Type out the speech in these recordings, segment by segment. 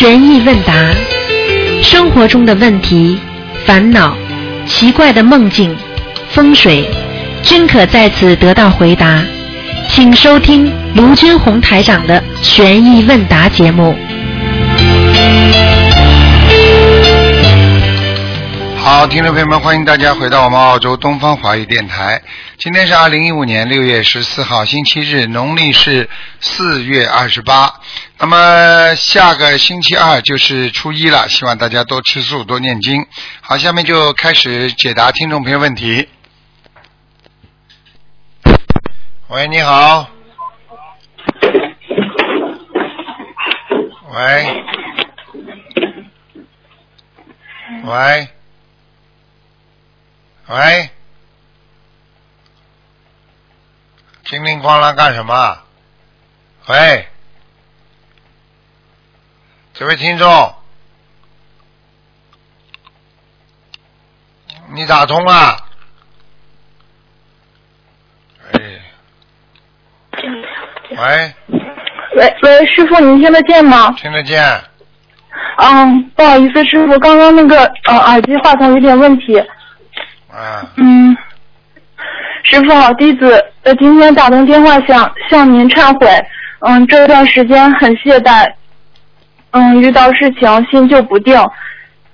悬疑问答，生活中的问题、烦恼、奇怪的梦境、风水，均可在此得到回答。请收听卢军红台长的悬疑问答节目。好，听众朋友们，欢迎大家回到我们澳洲东方华语电台。今天是二零一五年六月十四号，星期日，农历是四月二十八。那么下个星期二就是初一了，希望大家多吃素，多念经。好，下面就开始解答听众朋友问题。喂，你好。喂。喂。喂。叮铃哐啷干什么？喂，这位听众，你打通了？哎，喂，喂喂，师傅，您听得见吗？听得见？嗯，不好意思，师傅，刚刚那个呃耳机话筒有点问题。啊，嗯，师傅好，弟子呃今天打通电话想向您忏悔，嗯，这段时间很懈怠，嗯，遇到事情心就不定，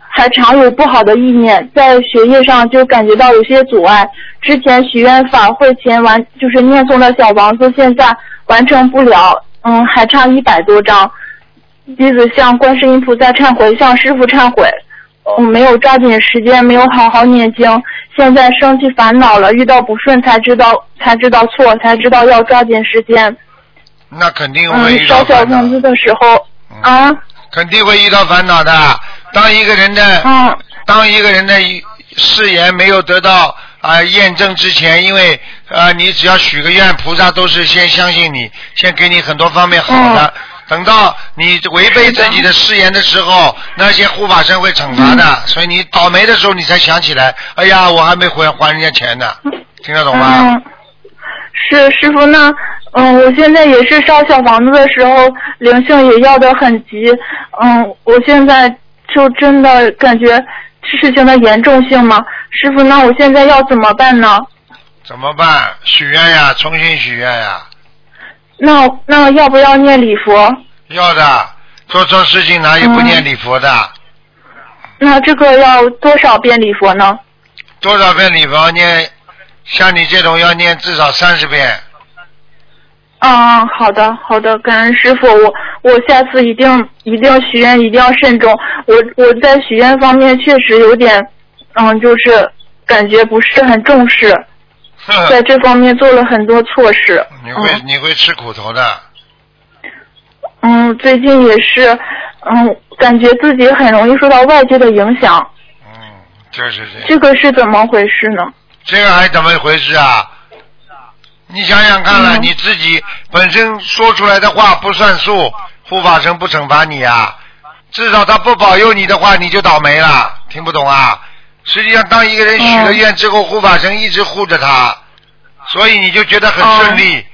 还常有不好的意念，在学业上就感觉到有些阻碍。之前许愿法会前完就是念诵的小房子，现在完成不了，嗯，还差一百多张。弟子向观世音菩萨忏悔，向师傅忏悔，嗯，没有抓紧时间，没有好好念经，现在生气烦恼了，遇到不顺才知道才知道错，才知道要抓紧时间。那肯定会嗯，遇到烧小房子的时候啊，肯定会遇到烦恼的。当一个人的，嗯当一个人的誓言没有得到啊、验证之前，因为呃你只要许个愿，菩萨都是先相信你，先给你很多方面好的。等到你违背自己的誓言的时候，那些护法神会惩罚的。所以你倒霉的时候，你才想起来，哎呀，我还没还还人家钱呢。听得懂吗？嗯，是师傅，那嗯，我现在也是烧小房子的时候，灵性也要的很急，嗯，我现在就真的感觉事情的严重性嘛，师傅，那我现在要怎么办呢？怎么办？许愿呀，重新许愿呀。那那要不要念礼佛？要的，做错事情哪有不念礼佛的？那这个要多少遍礼佛呢？多少遍礼佛念？像你这种要念至少三十遍。啊，好的好的，感恩师傅，我我下次一定一定要许愿，一定要慎重。我我在许愿方面确实有点，嗯，就是感觉不是很重视，在这方面做了很多错事。你会你会吃苦头的。嗯，最近也是，嗯，感觉自己很容易受到外界的影响，嗯，就是这样。这个是怎么回事呢？这个还怎么回事啊？你想想看了，嗯你自己本身说出来的话不算数，护法神不惩罚你啊，至少他不保佑你的话，你就倒霉了。听不懂啊？实际上，当一个人许了愿之后，护法神一直护着他，所以你就觉得很顺利。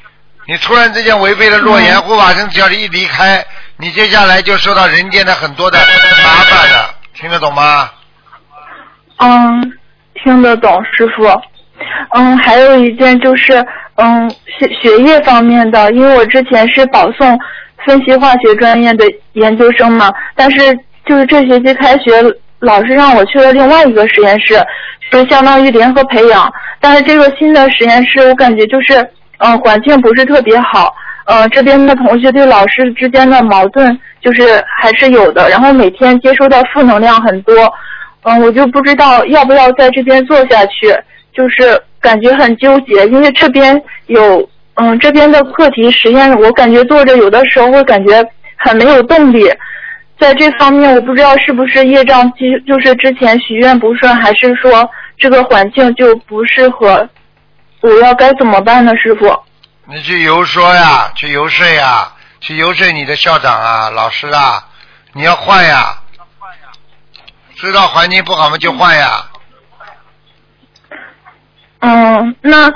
你突然之间违背了诺言，嗯护法神只要是一离开，你接下来就受到人间的很多的麻烦了。听得懂吗？嗯，听得懂，师傅。嗯，还有一件就是，嗯，学学业方面的，因为我之前是保送分析化学专业的研究生嘛，但是就是这学期开学，老师让我去了另外一个实验室，就相当于联合培养，但是这个新的实验室，我感觉就是，嗯，环境不是特别好，嗯，这边的同学对老师之间的矛盾就是还是有的，然后每天接收到负能量很多，嗯，我就不知道要不要在这边做下去，就是感觉很纠结，因为这边有，嗯，这边的课题实验，我感觉做着有的时候会感觉很没有动力，在这方面我不知道是不是业障，就就是之前许愿不顺，还是说这个环境就不适合，我要该怎么办呢，师傅？你去游说呀，去游说呀，去游说你的校长啊、老师啊，你要换呀。知道环境不好嘛就换呀。嗯，那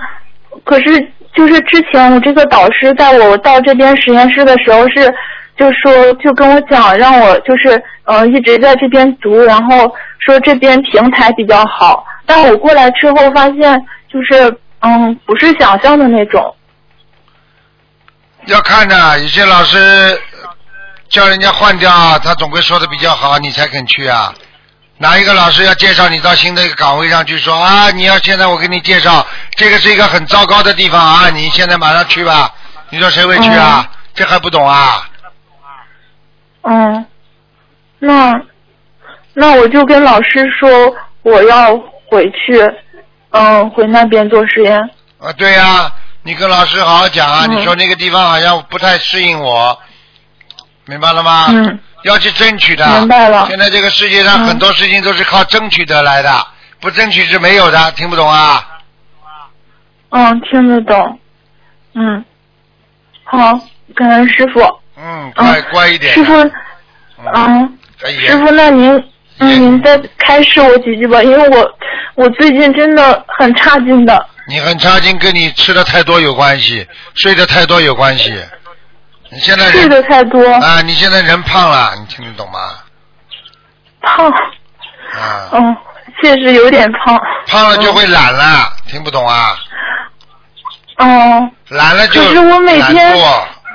可是就是之前我这个导师带我到这边实验室的时候是就说就跟我讲，让我就是呃一直在这边读，然后说这边平台比较好。但我过来之后发现，就是嗯不是想象的那种。要看的，有些老师叫人家换掉，他总归说的比较好，你才肯去啊。哪一个老师要介绍你到新的一个岗位上去说啊？你要现在我给你介绍，这个是一个很糟糕的地方啊！你现在马上去吧。你说谁会去啊？这还不懂啊？嗯，那那我就跟老师说我要回去，嗯，回那边做实验。啊，对呀、你跟老师好好讲啊！嗯你说那个地方好像不太适应我，明白了吗？嗯要去争取的。明白了现在这个世界上嗯很多事情都是靠争取得来的，不争取是没有的，听不懂啊？嗯，听得懂。嗯，好，感恩师傅。嗯，乖嗯，乖一点。师傅，嗯，嗯，可以。师傅，那您，嗯，您再开示我几句吧，因为我我最近真的很差劲的。你很差劲，跟你吃的太多有关系，睡的太多有关系。你现在睡人的太多，啊，你现在人胖了，你听得懂吗？胖，啊，嗯，确实有点胖。胖了就会懒了，听不懂啊？嗯。懒了就可是我每天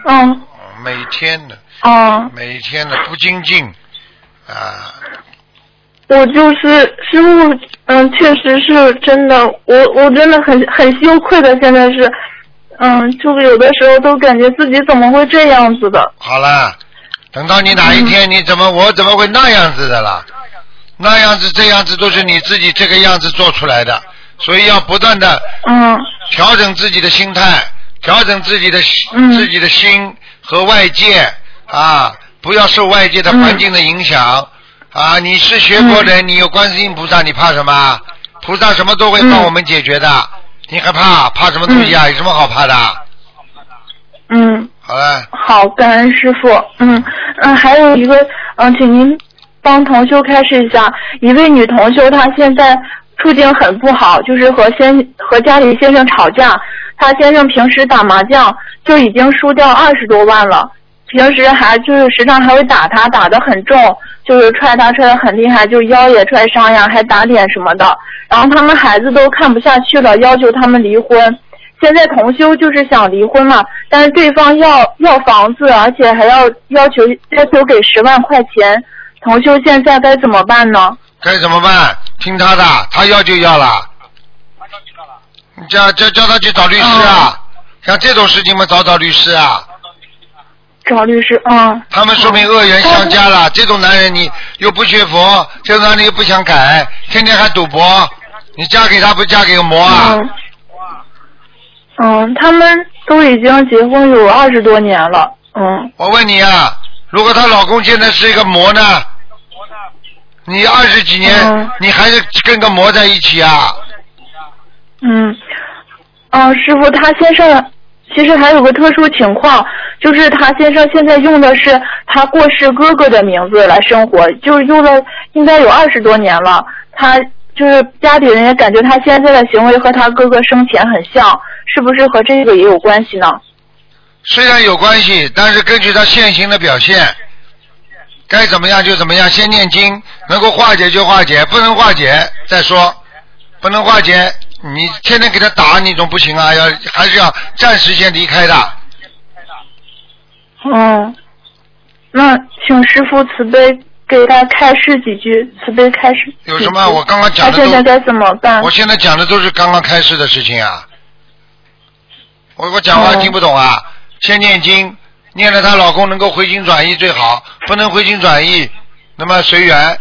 嗯。嗯每天的，嗯，每天的不精进。啊，我就是师傅，嗯，确实是真的，我我真的很很羞愧的，现在是，嗯，就是有的时候都感觉自己怎么会这样子的，好了，等到你哪一天嗯你怎么我怎么会那样子的啦？那样子这样子都是你自己这个样子做出来的，所以要不断的嗯调整自己的心态，调整自己的自己的心和外界啊，不要受外界的环境的影响、啊。你是学佛人，你有观世音菩萨，你怕什么？菩萨什么都会帮嗯我们解决的，你还怕？怕什么东西啊？有什么好怕的？嗯，好了，好，感恩师傅，嗯嗯，还有一个，嗯，请您帮同修开示一下，一位女同修她现在处境很不好，就是和先和家里先生吵架，她先生平时打麻将就已经输掉二十多万了。平时还就是时常还会打他，打得很重，就是踹他踹得很厉害，就腰也踹伤呀，还打脸什么的。然后他们孩子都看不下去了，要求他们离婚。现在同修就是想离婚嘛，但是对方要要房子，而且还要要求要求给十万块钱。同修现在该怎么办呢？该怎么办？听他的，他要就要了。你叫叫叫他去找律师啊！像这种事情嘛，找找律师啊。找律师，嗯。他们说明恶缘相加了。这种男人你又不学佛，这种男人又不想改，天天还赌博，你嫁给他不嫁给个魔啊？嗯。嗯，他们都已经结婚有二十多年了，嗯。我问你啊，如果她老公现在是一个魔呢？你二十几年，嗯你还是跟个魔在一起啊？嗯，嗯，师傅，他先生其实还有个特殊情况，就是他先生现在用的是他过世哥哥的名字来生活，就是用了应该有二十多年了。他就是家里人也感觉他现在的行为和他哥哥生前很像，是不是和这个也有关系呢？虽然有关系，但是根据他现行的表现，该怎么样就怎么样。先念经，能够化解就化解，不能化解再说。不能化解，你天天给他打，你总不行啊，要还是要暂时先离开的。嗯，那请师傅慈悲给他开示几句，慈悲开示。有什么我刚刚讲的他现在该怎么办？我现在讲的都是刚刚开始的事情啊。我我讲话哦听不懂啊，先念经，念了她老公能够回心转意最好，不能回心转意，那么随缘，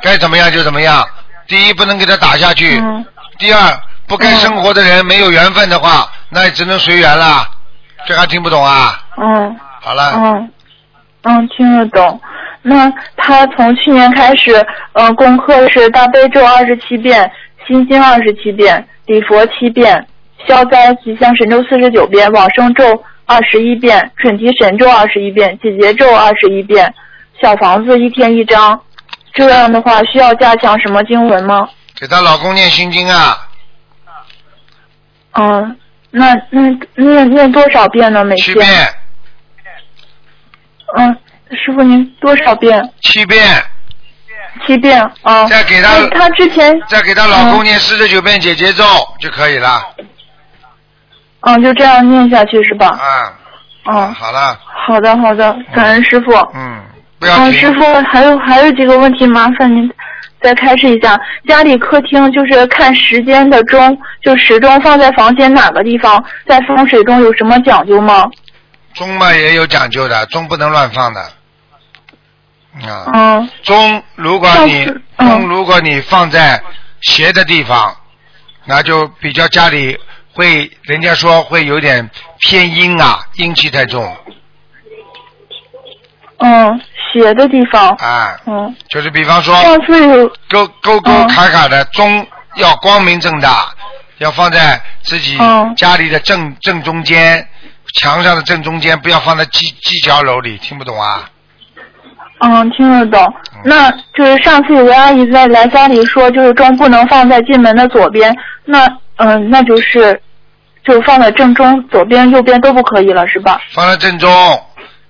该怎么样就怎么样。第一，不能给他打下去；嗯第二，不该生活的人没有缘分的话，那也只能随缘了。这还听不懂啊？嗯。好了，嗯，嗯，听得懂。那他从去年开始，嗯、功课是大悲咒二十七遍，心经二十七遍，礼佛七遍，消灾吉祥神咒四十九遍，往生咒二十一遍，准提神咒二十一遍，解结咒二十一遍，小房子一天一张。这样的话，需要加强什么经文吗？给她老公念心经啊，嗯，那那念念多少遍呢？每天？七遍，嗯，师傅您多少遍？七遍，七遍啊。再给他那他之前再给她老公念四十九遍解结咒就可以了。嗯，就这样念下去是吧？啊，嗯，好了，好的好的，感恩师傅。嗯，不要嗯，师傅还有还有几个问题，麻烦您再开示一下。家里客厅就是看时间的钟，就时钟放在房间哪个地方，在风水中有什么讲究吗？钟嘛也有讲究的，钟不能乱放的。啊，嗯钟如果你钟如果你放在斜的地方，那就比较家里会，人家说会有点偏阴啊，阴气太重嗯，斜的地方。啊。嗯，就是比方说上次有沟沟沟嗯卡卡的钟要光明正大，要放在自己嗯家里的正正中间，墙上的正中间，不要放在犄犄角楼里，听不懂啊？嗯听得懂嗯。那就是上次有个阿姨在来家里说，就是钟不能放在进门的左边，那嗯，那就是就放在正中，左边右边都不可以了，是吧？放在正中，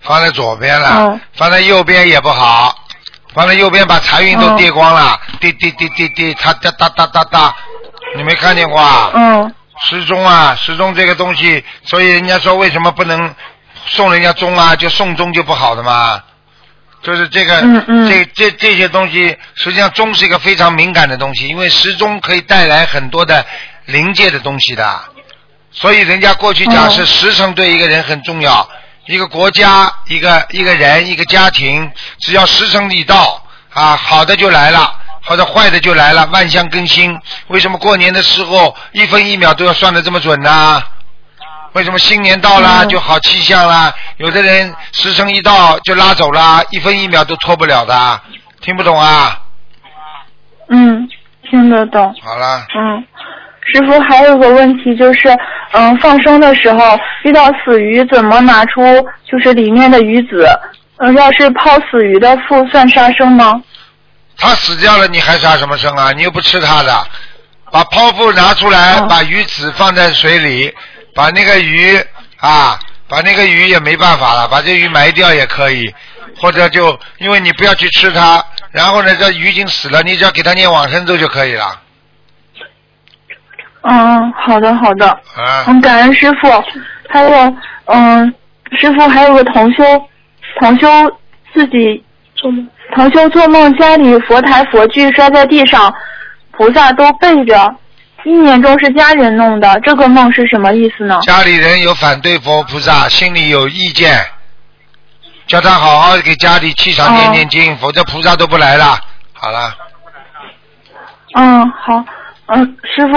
放在左边了，嗯放在右边也不好，放在右边把财运都嗯跌光了，滴滴滴滴滴，它哒哒哒哒哒，你没看见过啊？嗯时钟啊，时钟这个东西，所以人家说为什么不能送人家钟啊？就送钟就不好的嘛。就是这个，嗯嗯这这这些东西，实际上钟是一个非常敏感的东西，因为时钟可以带来很多的灵界的东西的。所以人家过去讲哦是时辰对一个人很重要，一个国家、一个一个人、一个家庭，只要时辰一到啊，好的就来了，或者坏的就来了，万象更新。为什么过年的时候一分一秒都要算的这么准呢？为什么新年到了嗯就好气象啦？有的人时辰一到就拉走了，一分一秒都拖不了的，听不懂啊？嗯，听得懂。好了，嗯，师傅还有个问题就是，嗯，放生的时候遇到死鱼，怎么拿出就是里面的鱼籽？嗯，要是抛死鱼的腹算杀生吗？它死掉了，你还杀什么生啊？你又不吃它的，把剖腹拿出来，哦把鱼籽放在水里，把那个鱼啊，把那个鱼也没办法了，把这鱼埋掉也可以，或者就因为你不要去吃它，然后呢，这鱼已经死了，你只要给它念往生咒就可以了，嗯，好的好的。啊，嗯，感恩师傅。还有，嗯，师傅还有个同修，同修自己同修做梦家里佛台佛具摔在地上，菩萨都背着，意念中是家人弄的，这个梦是什么意思呢？家里人有反对佛菩萨，心里有意见，叫他好好给家里气场念念经，否则菩萨都不来了。好了，嗯，好，嗯，师傅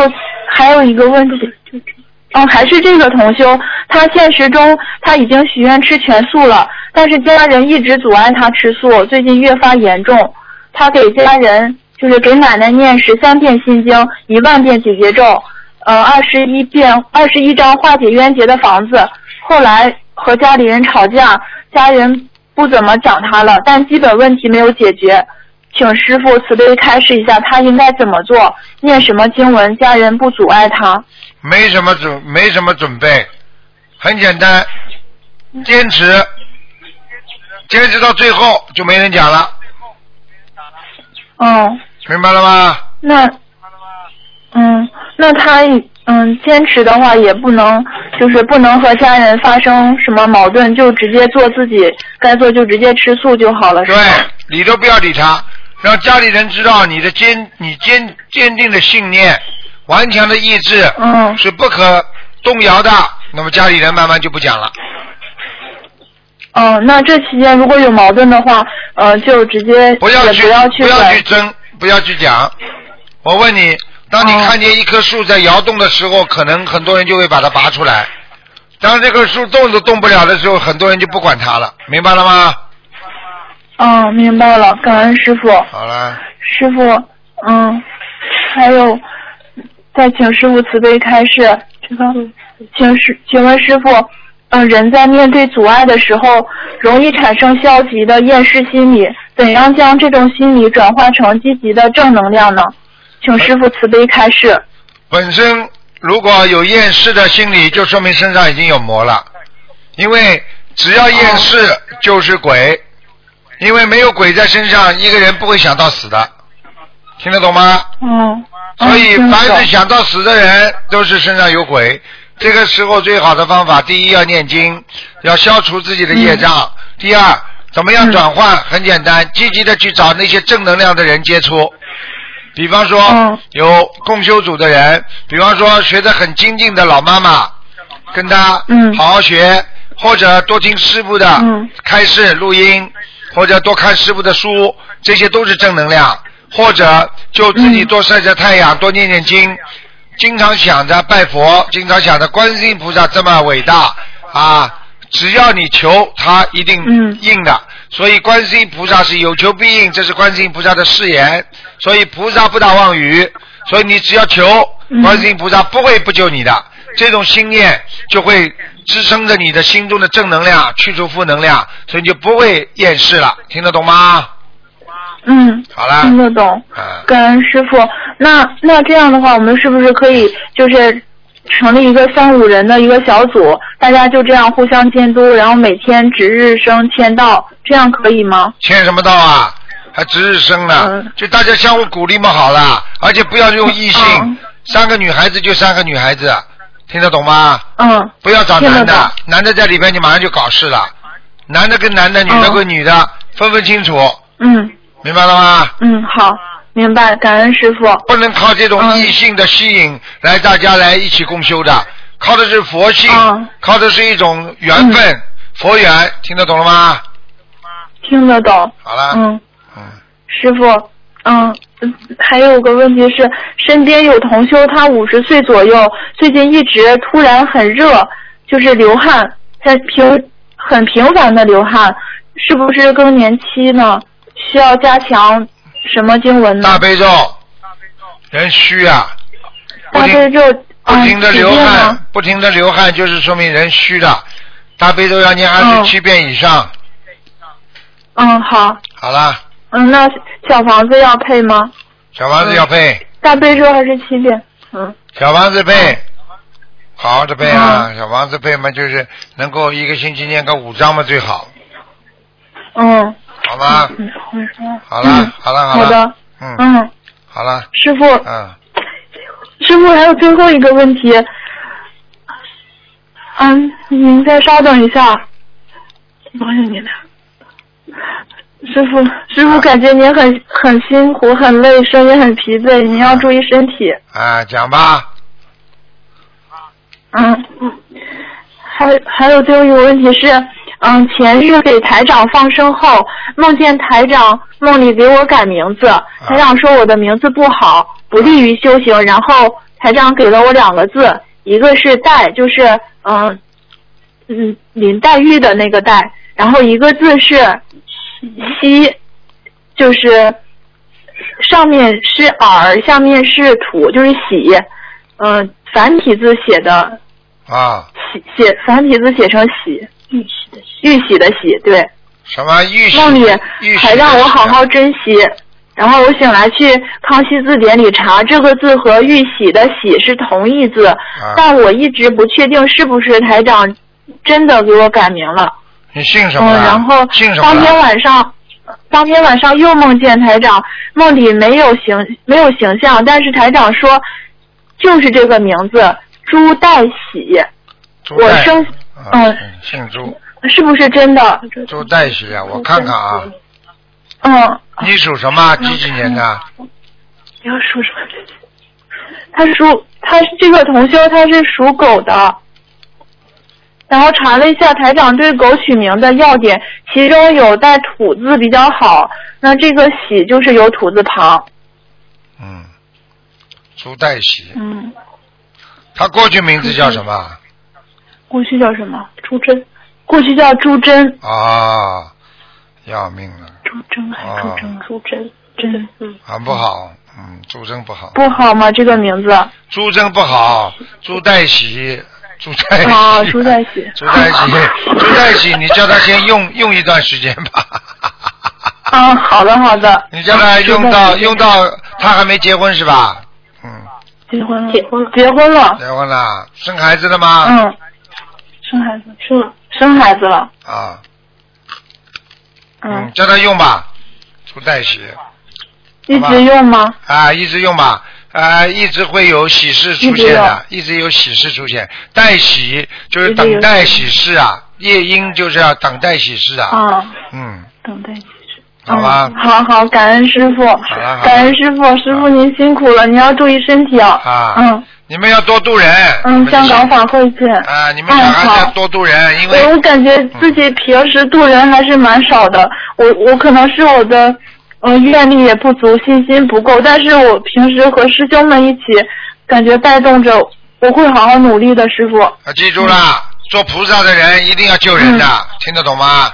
还有一个问题，嗯，还是这个同修，他现实中他已经许愿吃全素了，但是家人一直阻碍他吃素，最近越发严重。他给家人就是给奶奶念十三遍心经，一万遍解结咒，呃，二十一遍二十一张化解冤结的房子。后来和家里人吵架，家人不怎么讲他了，但基本问题没有解决。请师傅慈悲开示一下，他应该怎么做？念什么经文？家人不阻碍他。没什么准，没什么准备，很简单，坚持，坚持到最后就没人讲了，嗯，明白了吗？那，嗯，那他嗯坚持的话，也不能就是不能和家人发生什么矛盾，就直接做自己该做，就直接吃素就好了，是对？，理都不要理他，让家里人知道你的坚，你坚坚定的信念，顽强的意志，嗯是不可动摇的。那么家里人慢慢就不讲了。嗯，那这期间如果有矛盾的话，呃，就直接不要去不要去不要去争，不要去讲。我问你，当你哦看见一棵树在摇动的时候，可能很多人就会把它拔出来；当这棵树动都动不了的时候，很多人就不管它了，明白了吗？嗯，明白了，感恩师傅。好了，师傅，嗯，还有，再请师傅慈悲开示。这个，请师，请问师傅，嗯，人在面对阻碍的时候，容易产生消极的厌世心理，怎样将这种心理转化成积极的正能量呢？请师傅慈悲开示。本身如果有厌世的心理，就说明身上已经有魔了，因为只要厌世，就是鬼，因为没有鬼在身上，一个人不会想到死的，听得懂吗？嗯。所以嗯凡是想到死的人，都是身上有鬼。这个时候最好的方法，第一要念经，要消除自己的业障；嗯第二，怎么样转换？很简单，积极的去找那些正能量的人接触。比方说，嗯有共修组的人，比方说学得很精进的老妈妈，跟他嗯好好学，或者多听师傅的嗯开示录音，或者多看师傅的书，这些都是正能量。或者就自己嗯多晒晒太阳，多念念经，经常想着拜佛，经常想着观世音菩萨这么伟大啊！只要你求，他一定嗯应的。所以观世音菩萨是有求必应，这是观世音菩萨的誓言。所以菩萨不打妄语，所以你只要求，嗯观世音菩萨不会不救你的。这种心念就会支撑着你的心中的正能量，去除负能量，所以你就不会厌世了。听得懂吗？嗯，好啦，听得懂。啊，感恩师傅。那那这样的话，我们是不是可以就是成立一个三五人的一个小组，大家就这样互相监督，然后每天值日生签到，这样可以吗？签什么到啊？还值日生呢？嗯就大家相互鼓励嘛，好了，而且不要用异性，嗯三个女孩子就三个女孩子，听得懂吗？嗯不要找男的男的在里边你马上就搞事了，男的跟男的，女的嗯跟女的，分分清楚，嗯明白了吗？嗯，好，明白。感恩师傅。不能靠这种嗯异性的吸引来大家来一起共修的，靠的是佛性，嗯靠的是一种缘分，佛缘，听得懂了吗？听得懂。好了，嗯，嗯师傅，嗯，嗯还有个问题是，身边有同修，他五十岁左右，最近一直突然很热，就是流汗，在平很频繁的流汗，是不是更年期呢？需要加强什么经文呢大？悲咒，人虚啊，大悲咒，不停的流汗？，不停的流汗，就是说明人虚的。大悲咒要念二十七遍以上。嗯，好，好了，嗯，那小房子要配吗？小房子要配，大悲咒还是七遍？嗯，小房子配，好好的配啊！小房子配嘛，就是能够一个星期念个五章嘛最好，嗯，好吗？嗯，嗯好了嗯好了好了好的，嗯，嗯，好了，师傅，嗯，师傅，还有最后一个问题。嗯，您再稍等一下。王小您的。师傅，师傅，感觉您很很辛苦，很累，声音很疲惫，您要注意身体。啊，讲吧，嗯，还还有最后一个问题是，嗯，前日给台长放生后，梦见台长梦里给我改名字，台长说我的名字不好，不利于修行，然后台长给了我两个字，一个是黛，就是嗯嗯林黛玉的那个黛，然后一个字是西，就是上面是耳，下面是土，就是喜，嗯、繁体字写的啊，喜写繁体字写成喜，玉玺的喜，玉玺的喜，对。什么玉玺？梦里还让我好好珍惜。然后我醒来去康熙字典里查，这个字和玉玺的玺是同义字，啊但我一直不确定是不是台长真的给我改名了。你姓什么？然后当天啊？晚上，当天晚上又梦见台长，梦里没有形没有形象，但是台长说就是这个名字朱代喜，朱代我生啊嗯姓朱，是不是真的？朱代喜啊，我看看啊，嗯，你属什么？几几年的？你要属什么？他属他是这个同修，他是属狗的。然后查了一下台长对狗取名的要点，其中有带土字比较好，那这个喜就是有土字旁。嗯，朱代喜，嗯，他过去名字叫什么？过去叫什么？朱桢，过去叫朱桢。啊，要命了，朱桢还是朱桢？朱桢，桢，嗯，很不好，嗯，朱桢不好，不好吗？这个名字？朱桢不好，朱代喜，朱代喜，啊，朱代喜。朱代喜，朱代喜，你叫他先用用一段时间吧。啊，好的好的。你叫他用到用到他还没结婚是吧？嗯，结婚了，结婚了，结婚了。结婚了，生孩子了吗？嗯，生孩子，生了，生孩子了。啊，嗯，叫他用吧，除带喜一直用吗？啊，一直用吧。啊，一直会有喜事出现的，一直有喜事出现。待喜就是等待喜事啊，夜莺就是要等待喜事啊。啊。嗯。等待喜事。好吧。好好，感恩师傅。好。感恩师傅，师傅您辛苦了，你要注意身体啊。啊。嗯。你们要多度人。嗯，香港法会见。啊，你们小孩要多度人，因为。我感觉自己平时度人还是蛮少的，我我可能是我的。嗯，愿力也不足，信心不够，但是我平时和师兄们一起，感觉带动着，我会好好努力的，师傅。啊，记住了，做菩萨的人一定要救人的，听得懂吗？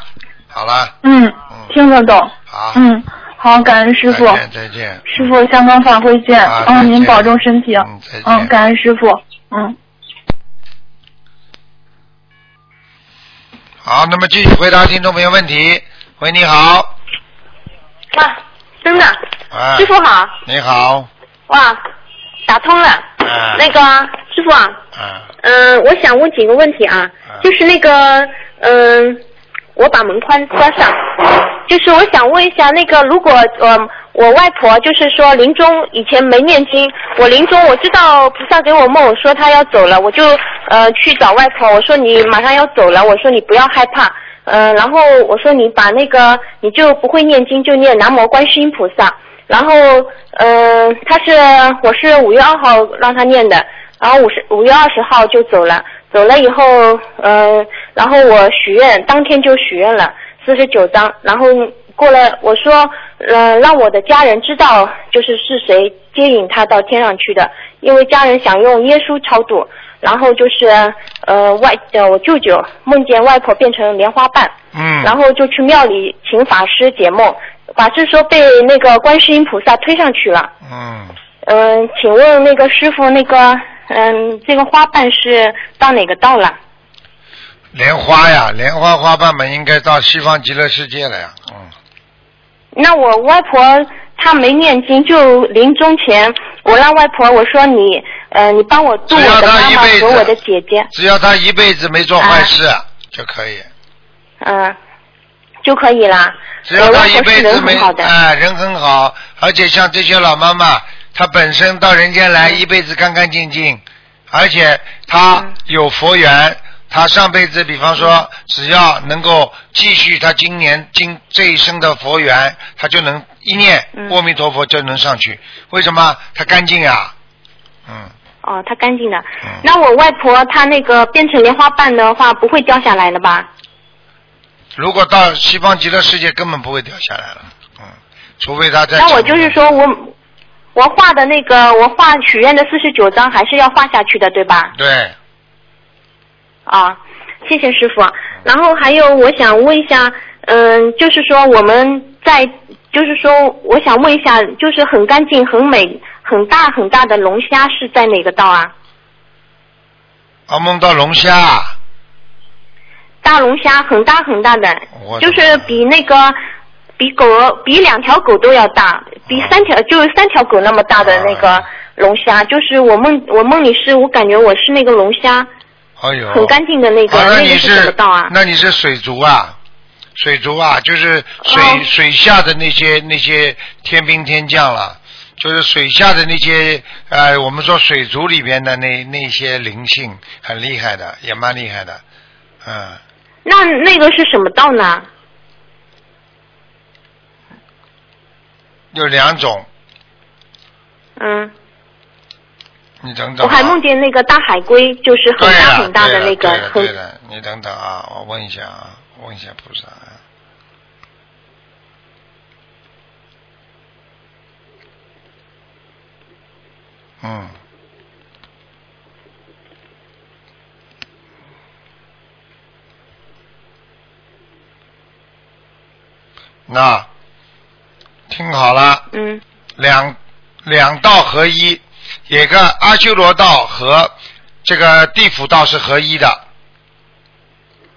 好了。嗯，听得懂。好。嗯，好，感恩师傅。再见，再见。师傅，香港法会见。啊，嗯，您保重身体。嗯，再见。嗯，感恩师傅。嗯。好，那么继续回答听众朋友问题。喂，你好。哇，真的，师傅好。你好。哇，打通了。那个师傅啊。嗯。我想问几个问题啊，就是那个，嗯，我把门关关上。就是我想问一下，那个如果呃我外婆就是说临终以前没念经，我临终我知道菩萨给我梦说他要走了，我就呃去找外婆，我说你马上要走了，我说你不要害怕。嗯，然后我说你把那个你就不会念经就念南无观世音菩萨，然后嗯，他是我是五月二号让他念的，然后五十五月二十号就走了，走了以后嗯，然后我许愿当天就许愿了四十九章，然后过了我说嗯让我的家人知道就是是谁接引他到天上去的，因为家人想用耶稣超度。然后就是呃外呃我舅舅梦见外婆变成莲花瓣，嗯，然后就去庙里请法师解梦，法师说被那个观世音菩萨推上去了，嗯，嗯，请问那个师傅那个嗯这个花瓣是到哪个道了？莲花呀，莲花花瓣们应该到西方极乐世界了呀，嗯。那我外婆她没念经，就临终前我让外婆我说你。呃，你帮我度我的妈妈和我的姐姐。只要他一辈子没做坏事就可以。嗯，就可以啦。只要他一辈子没哎，人很好，而且像这些老妈妈，她本身到人间来一辈子干干净净，而且她有佛缘，她上辈子比方说只要能够继续她今年今这一生的佛缘，她就能一念阿弥陀佛就能上去。为什么？她干净呀，嗯。哦，它干净的。那我外婆她那个变成莲花瓣的话，不会掉下来了吧？如果到西方极乐世界，根本不会掉下来了。嗯，除非他在。那我就是说我我画的那个我画许愿的四十九张还是要画下去的，对吧？对。啊，谢谢师傅。然后还有，我想问一下，嗯，就是说我们在，就是说我想问一下，就是很干净、很美。很大很大的龙虾是在哪个道啊？啊，梦到龙虾。大龙虾很大很大的，就是比那个比狗比两条狗都要大，比三条就是三条狗那么大的那个龙虾，就是我梦我梦里是我感觉我是那个龙虾。哎呦。很干净的那个，那个是什么道啊？那你是水族啊？水族啊，就是水水下的那些那些天兵天将了。就是水下的那些呃，我们说水族里边的那那些灵性很厉害的，也蛮厉害的，嗯。那那个是什么道呢？有两种。嗯。你等等。我还梦见那个大海龟，就是很大很大的那个。对的，你等等啊，我问一下啊，问一下菩萨。嗯，那听好了，嗯，两两道合一，也个阿修罗道和这个地府道是合一的。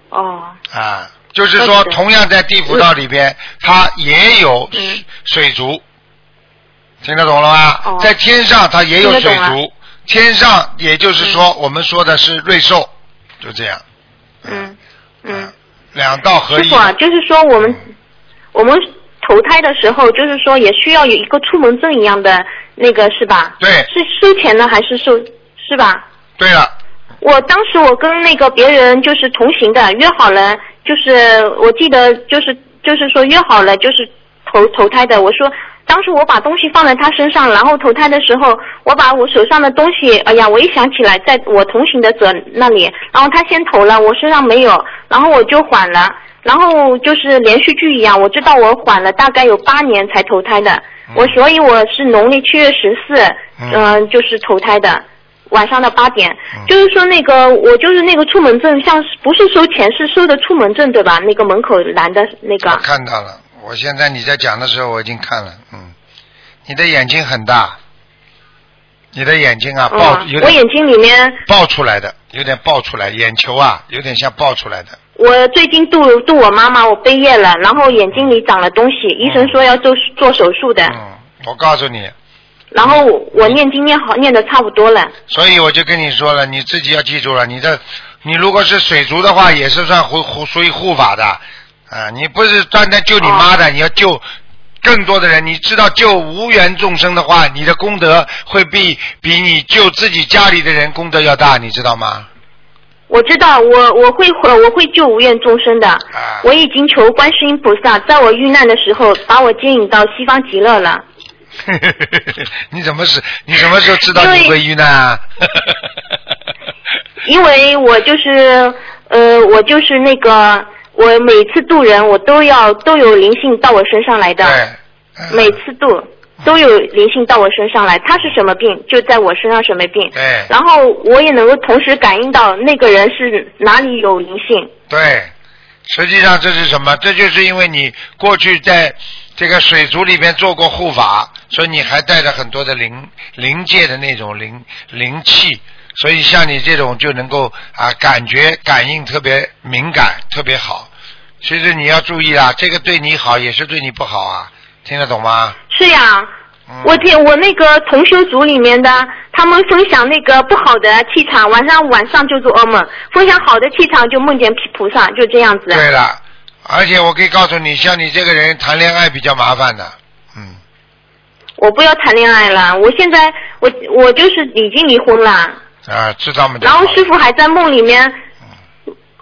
哦。啊，就是说，同样在地府道里边，它也有水族。听得懂了吗？在天上它也有水族，天上也就是说我们说的是瑞兽，就这样。嗯嗯。两道合一。师傅啊，就是说我们我们投胎的时候，就是说也需要有一个出门证一样的那个是吧？对。是收钱呢还是收是吧？对了。我当时我跟那个别人就是同行的，约好了，就是我记得就是就是说约好了就是投投胎的。我说当时我把东西放在他身上，然后投胎的时候，我把我手上的东西，哎呀，我一想起来在我同行的者那里，然后他先投了，我身上没有，然后我就缓了，然后就是连续剧一样，我知道我缓了大概有八年才投胎的，我所以我是农历七月十四，嗯，就是投胎的。晚上的八点，就是说那个我就是那个出门证，像不是收钱，是收的出门证，对吧？那个门口拦的那个。看到了，我现在你在讲的时候我已经看了，嗯，你的眼睛很大，你的眼睛啊爆，我眼睛里面爆出来的，有点爆出来，眼球啊有点像爆出来的。我最近度度我妈妈，我背夜了，然后眼睛里长了东西，医生说要做做手术的。嗯，我告诉你。然后我念经念好念的差不多了，所以我就跟你说了，你自己要记住了，你这你如果是水族的话，也是算护护属于护法的啊，你不是单单救你妈的，你要救更多的人。你知道救无缘众生的话，你的功德会比比你救自己家里的人功德要大，你知道吗？我知道，我我会我会救无缘众生的，我已经求观世音菩萨，在我遇难的时候把我接引到西方极乐了。你怎么是？你什么时候知道你会遇难啊？因为 我就是呃，我就是那个，我每次渡人，我都要都有灵性到我身上来的。每次渡都有灵性到我身上来，他是什么病，就在我身上什么病。对。然后我也能够同时感应到那个人是哪里有灵性。对，实际上这是什么？这就是因为你过去在。这个水族里边做过护法，所以你还带着很多的灵灵界的那种灵灵气，所以像你这种就能够啊感觉感应特别敏感，特别好。其实你要注意啊，这个对你好也是对你不好啊，听得懂吗？是呀，我听我那个同修组里面的，他们分享那个不好的气场，晚上晚上就做噩梦；分享好的气场就梦见菩萨，就这样子。对了。而且我可以告诉你，像你这个人谈恋爱比较麻烦的，嗯。我不要谈恋爱了，我现在我我就是已经离婚了。啊，知道吗？然后师傅还在梦里面，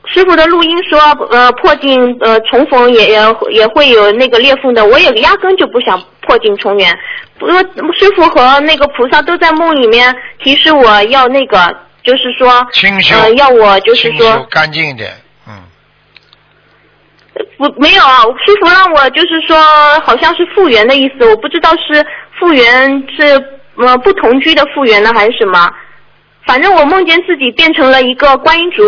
师傅的录音说，呃，破镜呃重逢也也也会有那个裂缝的，我也压根就不想破镜重圆。不过师傅和那个菩萨都在梦里面提示我要那个，就是说，呃，要我就是说干净一点。不没有啊，师傅让我就是说，好像是复原的意思，我不知道是复原是呃不同居的复原呢，还是什么。反正我梦见自己变成了一个观音竹，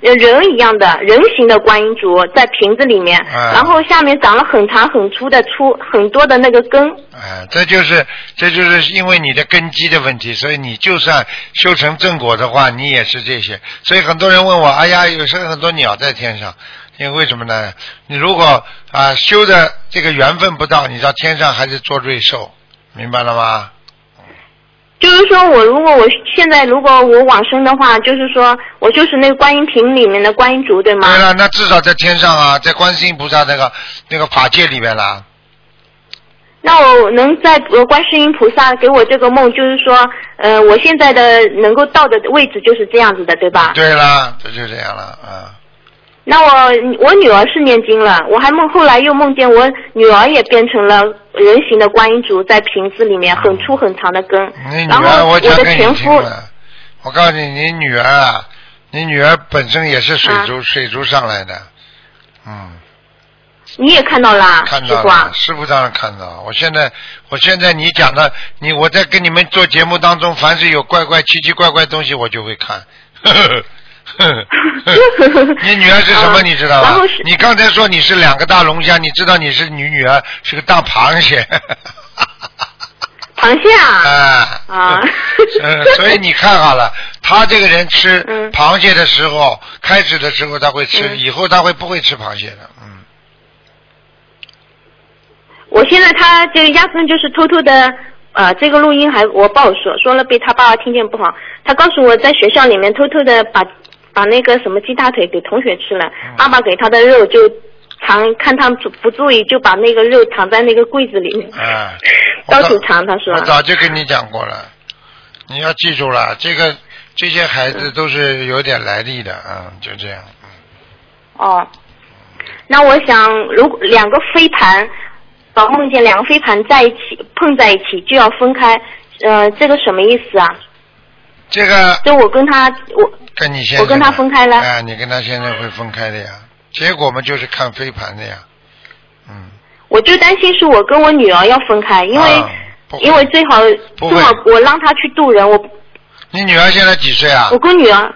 人一样的人形的观音竹，在瓶子里面，然后下面长了很长很粗的粗很多的那个根。哎，这就是这就是因为你的根基的问题，所以你就算修成正果的话，你也是这些。所以很多人问我，哎呀，有时候很多鸟在天上。因为为什么呢？你如果啊修的这个缘分不到，你到天上还是做瑞兽，明白了吗？就是说我如果我现在如果我往生的话，就是说我就是那个观音瓶里面的观音竹，对吗？对了，那至少在天上啊，在观世音菩萨那个那个法界里面了。那我能在观世音菩萨给我这个梦，就是说，呃，我现在的能够到的位置就是这样子的，对吧？对了，这就这样了啊。那我我女儿是念经了，我还梦后来又梦见我女儿也变成了人形的观音竹，在瓶子里面很粗很长的根。你女儿我讲给你听了，我告诉你，你女儿啊，你女儿本身也是水族水族上来的，嗯。你也看到了，看到了，师傅当然看到。我现在我现在你讲的，你我在跟你们做节目当中，凡是有怪怪奇奇怪怪东西，我就会看。你女儿是什么？你知道吧？你刚才说你是两个大龙虾，你知道你是你女儿是个大螃蟹。螃蟹啊！啊！所以你看好了，他这个人吃螃蟹的时候，开始的时候他会吃，以后他会不会吃螃蟹的？嗯。我现在他这个压根就是偷偷的，呃，这个录音还我不好说，说了被他爸爸听见不好。他告诉我在学校里面偷偷的把。把那个什么鸡大腿给同学吃了，爸爸给他的肉就藏，看他不不注意，就把那个肉藏在那个柜子里面。啊。到处藏，他说。我早就跟你讲过了，你要记住了，这个这些孩子都是有点来历的，嗯，就这样，嗯。哦，那我想，如果两个飞盘，把梦见两个飞盘在一起碰在一起就要分开，呃，这个什么意思啊？这个。就我跟他，我。跟你现在。我跟他分开了。啊，你跟他现在会分开的呀？结果嘛，就是看飞盘的呀，嗯。我就担心是我跟我女儿要分开，因为因为最好最好我让她去渡人，我。你女儿现在几岁啊？我跟女儿，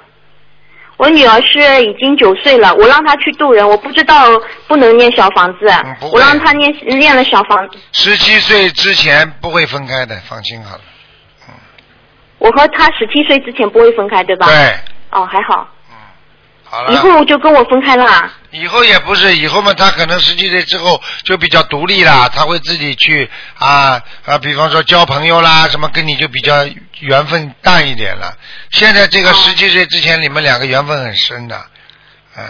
我女儿是已经九岁了，我让她去渡人，我不知道不能念小房子，我让她念念了小房子。十七岁之前不会分开的，放心好了。嗯。我和他十七岁之前不会分开，对吧？对。哦，还好。嗯好了。以后就跟我分开了。以后也不是，以后嘛，他可能十七岁之后就比较独立了，他会自己去啊啊，比方说交朋友啦，什么跟你就比较缘分淡一点了。现在这个十七岁之前，你们两个缘分很深的，嗯。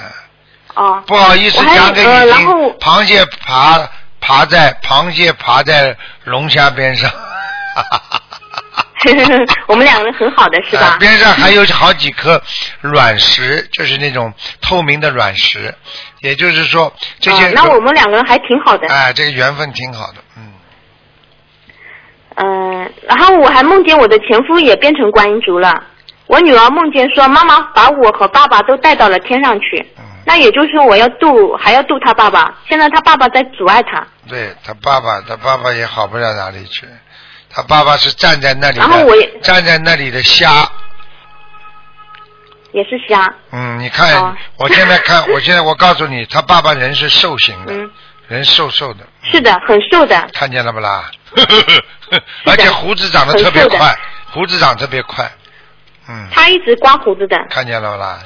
哦。不好意思讲给你听，螃蟹爬爬在螃蟹爬在龙虾边上。哈哈哈。我们两个人很好的是吧？边上还有好几颗卵石，就是那种透明的卵石，也就是说这些。那我们两个人还挺好的。哎，这个缘分挺好的，嗯。嗯，然后我还梦见我的前夫也变成观音族了。我女儿梦见说，妈妈把我和爸爸都带到了天上去。嗯。那也就是说，我要渡，还要渡他爸爸。现在他爸爸在阻碍他。对他爸爸，他爸爸也好不了哪里去。他爸爸是站在那里的，站在那里的虾，也是虾。嗯，你看，我现在看，我现在我告诉你，他爸爸人是瘦型的，人瘦瘦的。是的，很瘦的。看见了不啦？而且胡子长得特别快，胡子长特别快。嗯。他一直刮胡子的。看见了不啦？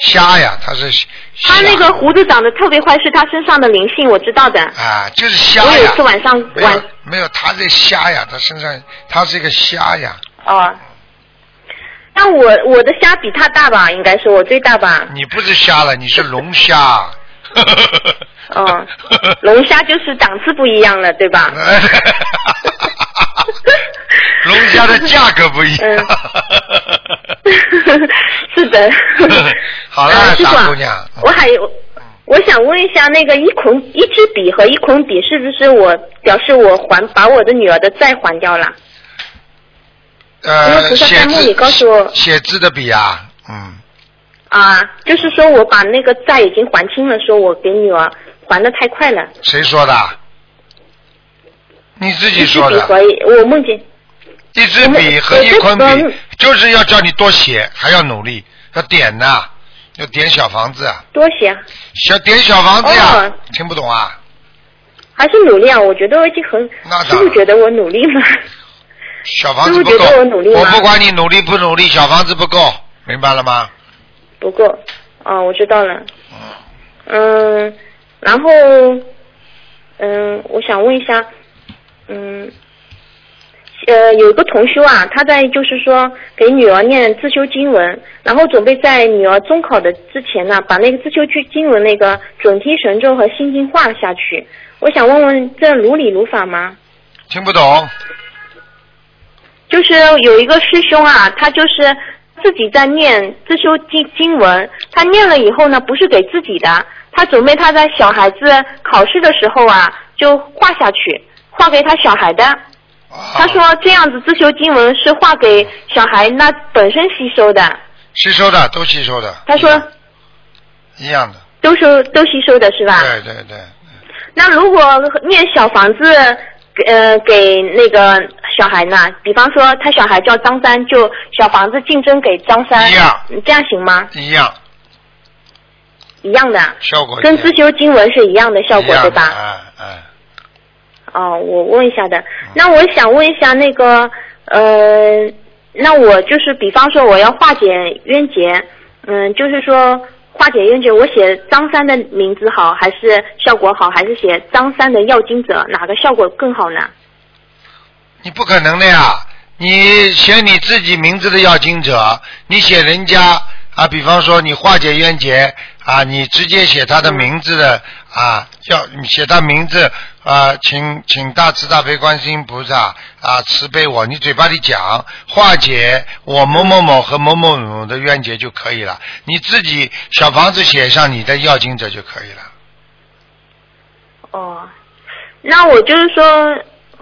虾呀，他是。他那个胡子长得特别快，是他身上的灵性，我知道的。啊，就是虾呀。我有一次晚上晚。没有，他这虾呀，他身上他是一个虾呀。哦。那我我的虾比他大吧？应该是我最大吧？你不是虾了，你是龙虾。哦，龙虾就是档次不一样了，对吧？龙虾的价格不一样。是的。好了，大姑娘。我还有，我想问一下，那个一捆一支笔和一捆笔，是不是我表示我还把我的女儿的债还掉了？呃，写字写字的笔啊，嗯。啊，就是说我把那个债已经还清了，说我给女儿还的太快了。谁说的？你自己说的。我梦见。一支笔和一捆笔，就是要叫你多写，还要努力，要点呐，要点小房子啊。多写。小点小房子呀？听不懂啊？还是努力啊？我觉得我已经很。那是不是觉得我努力吗？小房子不够。我不管你努力不努力，小房子不够，明白了吗？不够，哦，我知道了。嗯。然后，嗯，我想问一下，嗯。呃，有一个同修啊，他在就是说给女儿念自修经文，然后准备在女儿中考的之前呢，把那个自修经经文那个准提神咒和心经画下去。我想问问，这如理如法吗？听不懂。就是有一个师兄啊，他就是自己在念自修经经文，他念了以后呢，不是给自己的，他准备他在小孩子考试的时候啊，就画下去，画给他小孩的。他说：“这样子自修经文是画给小孩那本身吸收的，吸收的都吸收的。”他说：“一样的，都收都吸收的是吧？”对对对。那如果念小房子，呃，给那个小孩呢？比方说他小孩叫张三，就小房子竞争给张三，一样，这样行吗？一样，一样的效果，跟自修经文是一样的效果，对吧？哎哎。哦，我问一下的。那我想问一下那个，呃，那我就是比方说我要化解冤结，嗯，就是说化解冤结，我写张三的名字好，还是效果好，还是写张三的要经者，哪个效果更好呢？你不可能的呀！你写你自己名字的要经者，你写人家啊，比方说你化解冤结啊，你直接写他的名字的啊，要写他名字啊，请请大慈大悲观世音菩萨啊慈悲我，你嘴巴里讲化解我某某某和某某某的冤结就可以了，你自己小房子写上你的要经者就可以了。哦，那我就是说，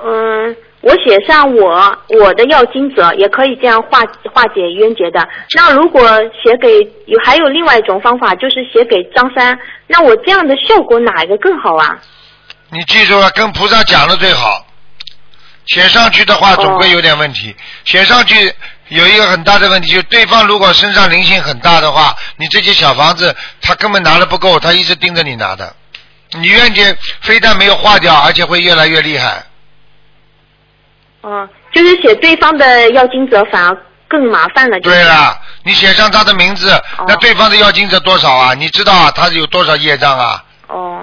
嗯。我写上我我的要经者也可以这样化化解冤结的。那如果写给有还有另外一种方法，就是写给张三。那我这样的效果哪一个更好啊？你记住了，跟菩萨讲了最好。写上去的话总归有点问题。写上去有一个很大的问题，就是对方如果身上灵性很大的话，你这些小房子他根本拿的不够，他一直盯着你拿的。你冤结非但没有化掉，而且会越来越厉害。哦，就是写对方的要经者反而更麻烦了。对了，你写上他的名字，那对方的要经者多少啊？你知道啊，他有多少业障啊？哦，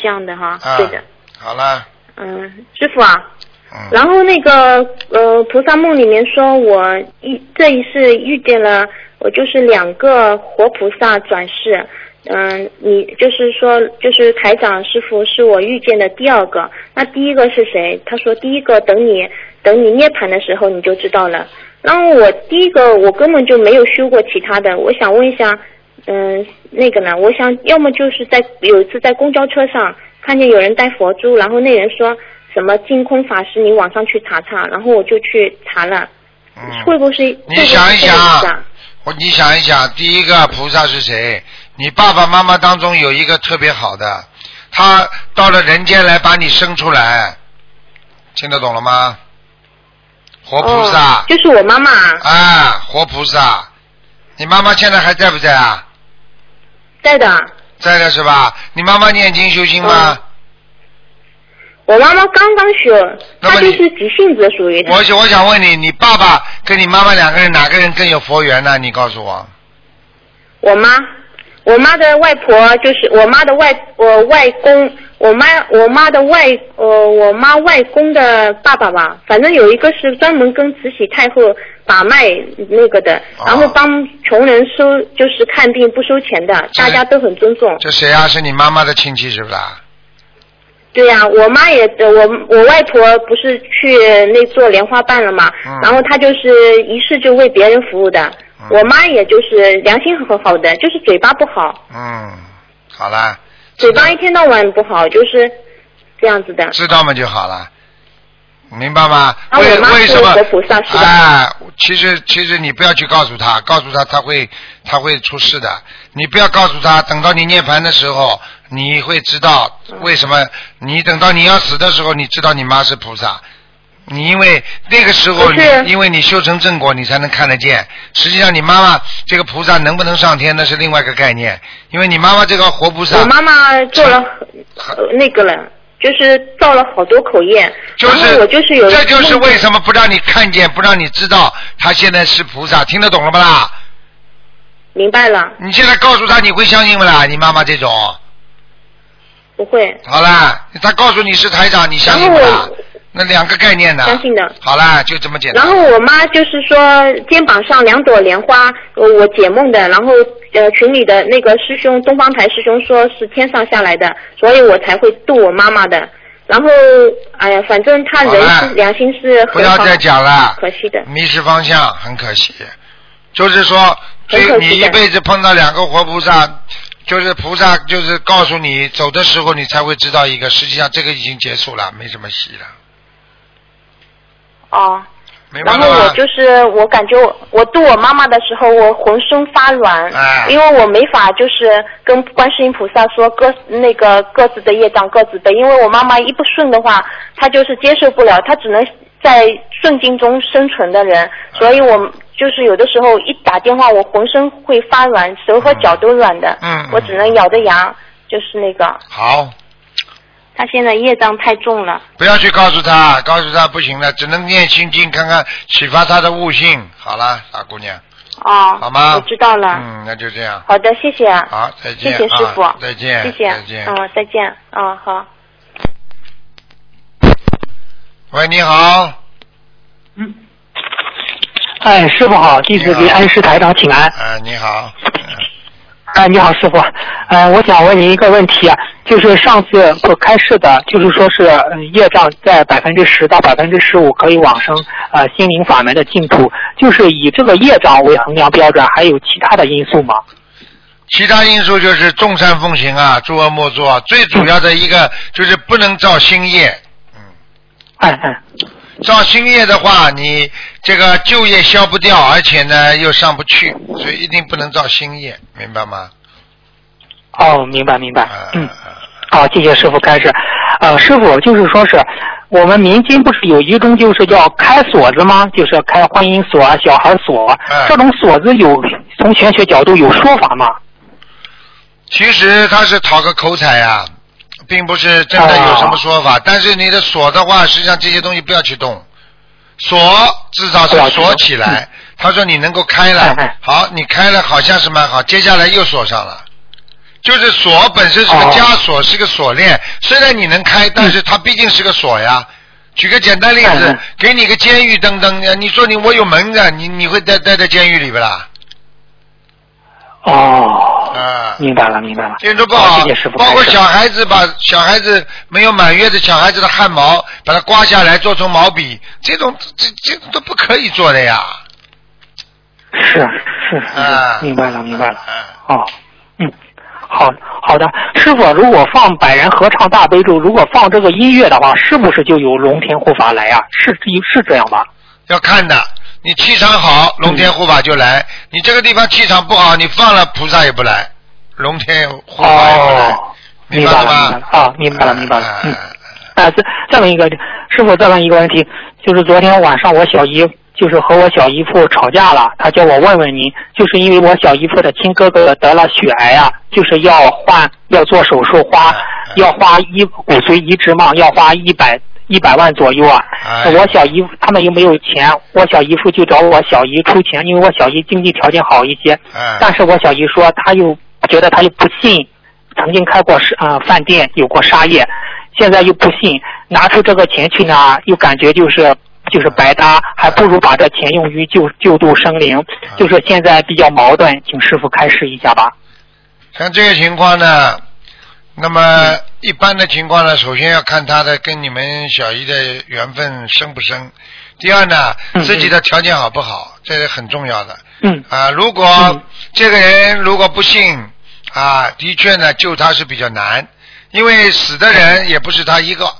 这样的哈，对的。好了。嗯，师傅啊。嗯。然后那个呃，菩萨梦里面说我一这一世遇见了，我就是两个活菩萨转世。嗯，你就是说，就是台长师傅是我遇见的第二个，那第一个是谁？他说第一个等你等你涅槃的时候你就知道了。然后我第一个我根本就没有修过其他的，我想问一下，嗯，那个呢？我想要么就是在有一次在公交车上看见有人带佛珠，然后那人说什么净空法师，你网上去查查，然后我就去查了，嗯会不会是？你想一想，我你想一想，第一个菩萨是谁？你爸爸妈妈当中有一个特别好的，他到了人间来把你生出来，听得懂了吗？活菩萨。就是我妈妈。啊，活菩萨，你妈妈现在还在不在啊？在的。在的是吧？你妈妈念经修心吗？我妈妈刚刚学，她就是急性子属于。我想我想问你，你爸爸跟你妈妈两个人哪个人更有佛缘呢？你告诉我。我妈。我妈的外婆就是我妈的外我外公，我妈我妈的外呃我妈外公的爸爸吧，反正有一个是专门跟慈禧太后把脉那个的，然后帮穷人收就是看病不收钱的，大家都很尊重。这谁啊？是你妈妈的亲戚是不是啊？对呀，我妈也我我外婆不是去那做莲花瓣了嘛，然后她就是一世就为别人服务的。我妈也就是良心很好的，就是嘴巴不好。嗯，好啦。嘴巴一天到晚不好，就是这样子的。知道嘛？就好了，明白吗？为为什么？哎，其实其实你不要去告诉他，告诉他他会他会出事的。你不要告诉他，等到你涅槃的时候，你会知道为什么。你等到你要死的时候，你知道你妈是菩萨。你因为那个时候，你因为你修成正果，你才能看得见。实际上，你妈妈这个菩萨能不能上天，那是另外一个概念。因为你妈妈这个活菩萨，我妈妈做了那个了，就是造了好多口业。就是我就是有。这就是为什么不让你看见，不让你知道，他现在是菩萨，听得懂了不啦？明白了。你现在告诉他，你会相信不啦？你妈妈这种。不会。好啦，他告诉你是台长，你相信不啦？那两个概念呢？相信的。好啦，就这么简单。然后我妈就是说肩膀上两朵莲花，我解梦的。然后呃群里的那个师兄东方台师兄说是天上下来的，所以我才会度我妈妈的。然后哎呀，反正他人是良心是不要再讲了，可惜的。迷失方向很可惜，就是说，你一辈子碰到两个活菩萨，就是菩萨就是告诉你走的时候你才会知道一个，实际上这个已经结束了，没什么戏了。哦，然后我就是我感觉我渡我妈妈的时候，我浑身发软，因为我没法就是跟观世音菩萨说各那个各自的业障各自的，因为我妈妈一不顺的话，她就是接受不了，她只能在顺境中生存的人，所以我就是有的时候一打电话，我浑身会发软，手和脚都软的，我只能咬着牙，就是那个。好。他现在业障太重了，不要去告诉他，告诉他不行了，只能念心经，看看启发他的悟性。好了，傻姑娘。哦。好吗？我知道了。嗯，那就这样。好的，谢谢。好，再见。谢谢师傅。再见。谢谢。再见。嗯，再见。嗯，好。喂，你好。嗯。哎，师傅好，弟子给恩师台长请安。哎，你好。哎，你好，师傅。呃，我想问您一个问题啊，就是上次所开示的，就是说是业障在百分之十到百分之十五可以往生呃心灵法门的净土，就是以这个业障为衡量标准，还有其他的因素吗？其他因素就是众善奉行啊，诸恶莫作。最主要的一个就是不能造新业。嗯。哎哎。造新业的话，你这个旧业消不掉，而且呢又上不去，所以一定不能造新业，明白吗？哦，明白明白。嗯。好，谢谢师傅开始。呃，师傅就是说是我们民间不是有一种就是叫开锁子吗？就是开婚姻锁、小孩锁，这种锁子有从玄学角度有说法吗？其实他是讨个口彩呀。并不是真的有什么说法，但是你的锁的话，实际上这些东西不要去动，锁至少是锁起来。他说你能够开了，好，你开了好像是蛮好，接下来又锁上了。就是锁本身是个枷锁，是个锁链，虽然你能开，但是它毕竟是个锁呀。举个简单例子，给你个监狱等等，你说你我有门的，你你会待待在监狱里边啦？哦，啊，明白了，明白了。听说不好，谢谢师傅。包括小孩子把小孩子没有满月的小孩子的汗毛，把它刮下来做成毛笔，这种这这都不可以做的呀。是是是，明白了，明白了。哦，嗯，好好的，师傅，如果放百人合唱大悲咒，如果放这个音乐的话，是不是就有龙天护法来呀？是是这样吧？要看的。你气场好，龙天护法就来；你这个地方气场不好，你放了菩萨也不来，龙天护法也不来。明白了吗？啊，明白了，明白了。嗯。啊，再再问一个，师傅再问一个问题，就是昨天晚上我小姨就是和我小姨夫吵架了，他叫我问问您，就是因为我小姨夫的亲哥哥得了血癌啊，就是要换要做手术花要花一骨髓移植嘛，要花一百。一百万左右啊！我小姨他们又没有钱，我小姨夫就找我小姨出钱，因为我小姨经济条件好一些。但是我小姨说，她又觉得他又不信，曾经开过啊饭店，有过杀业，现在又不信，拿出这个钱去呢，又感觉就是就是白搭，还不如把这钱用于救救度生灵。就是现在比较矛盾，请师傅开示一下吧。像这个情况呢？那么一般的情况呢，首先要看他的跟你们小姨的缘分深不深。第二呢，自己的条件好不好，这是很重要的。嗯。啊，如果这个人如果不幸啊，的确呢，救他是比较难，因为死的人也不是他一个，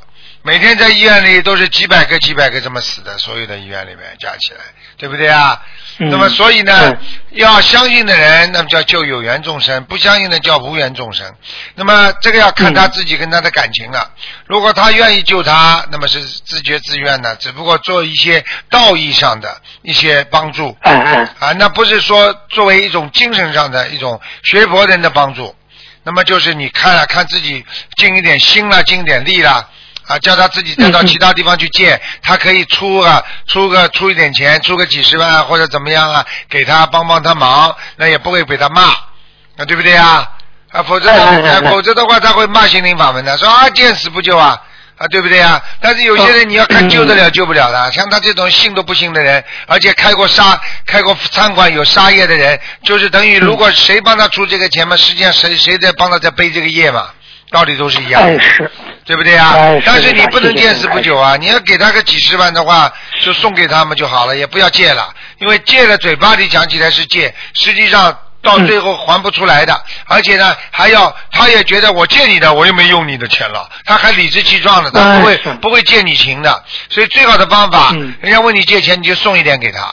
每天在医院里都是几百个、几百个这么死的，所有的医院里面加起来，对不对啊？那么，所以呢，要相信的人，那么叫救有缘众生；不相信的叫无缘众生。那么，这个要看他自己跟他的感情了。如果他愿意救他，那么是自觉自愿的，只不过做一些道义上的一些帮助。啊，那不是说作为一种精神上的一种学佛人的帮助。那么就是你看了看自己尽一点心了，尽点力了。啊，叫他自己再到其他地方去借，他可以出啊，出个出一点钱，出个几十万或者怎么样啊，给他帮帮他忙，那也不会被他骂，啊，对不对啊？啊，否则否则的话他会骂心灵法门的，说啊见死不救啊，啊，对不对啊？但是有些人你要看救得了救不了的，像他这种信都不信的人，而且开过杀开过餐馆有杀业的人，就是等于如果谁帮他出这个钱嘛，实际上谁谁在帮他在背这个业嘛。道理都是一样，对不对啊？但是你不能见死不救啊！你要给他个几十万的话，就送给他们就好了，也不要借了，因为借了嘴巴里讲起来是借，实际上到最后还不出来的。而且呢，还要他也觉得我借你的，我又没用你的钱了，他还理直气壮的，他不会不会借你情的。所以最好的方法，人家问你借钱，你就送一点给他，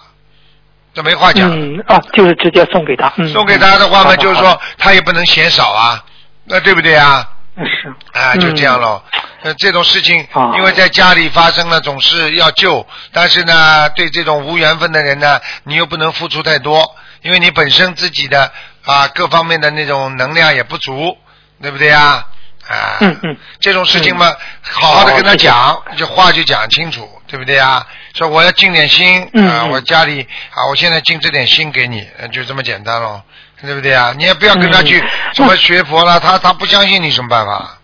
这没话讲。嗯啊，就是直接送给他。送给他的话嘛，就是说他也不能嫌少啊，那对不对啊？是啊，就这样喽。呃，这种事情，因为在家里发生了，总是要救。但是呢，对这种无缘分的人呢，你又不能付出太多，因为你本身自己的啊各方面的那种能量也不足，对不对呀？啊，嗯嗯，这种事情嘛，好好的跟他讲，就话就讲清楚，对不对啊？说我要尽点心啊，我家里啊，我现在尽这点心给你，就这么简单喽。对不对啊？你也不要跟他去什么学佛了，他他不相信你什么办法？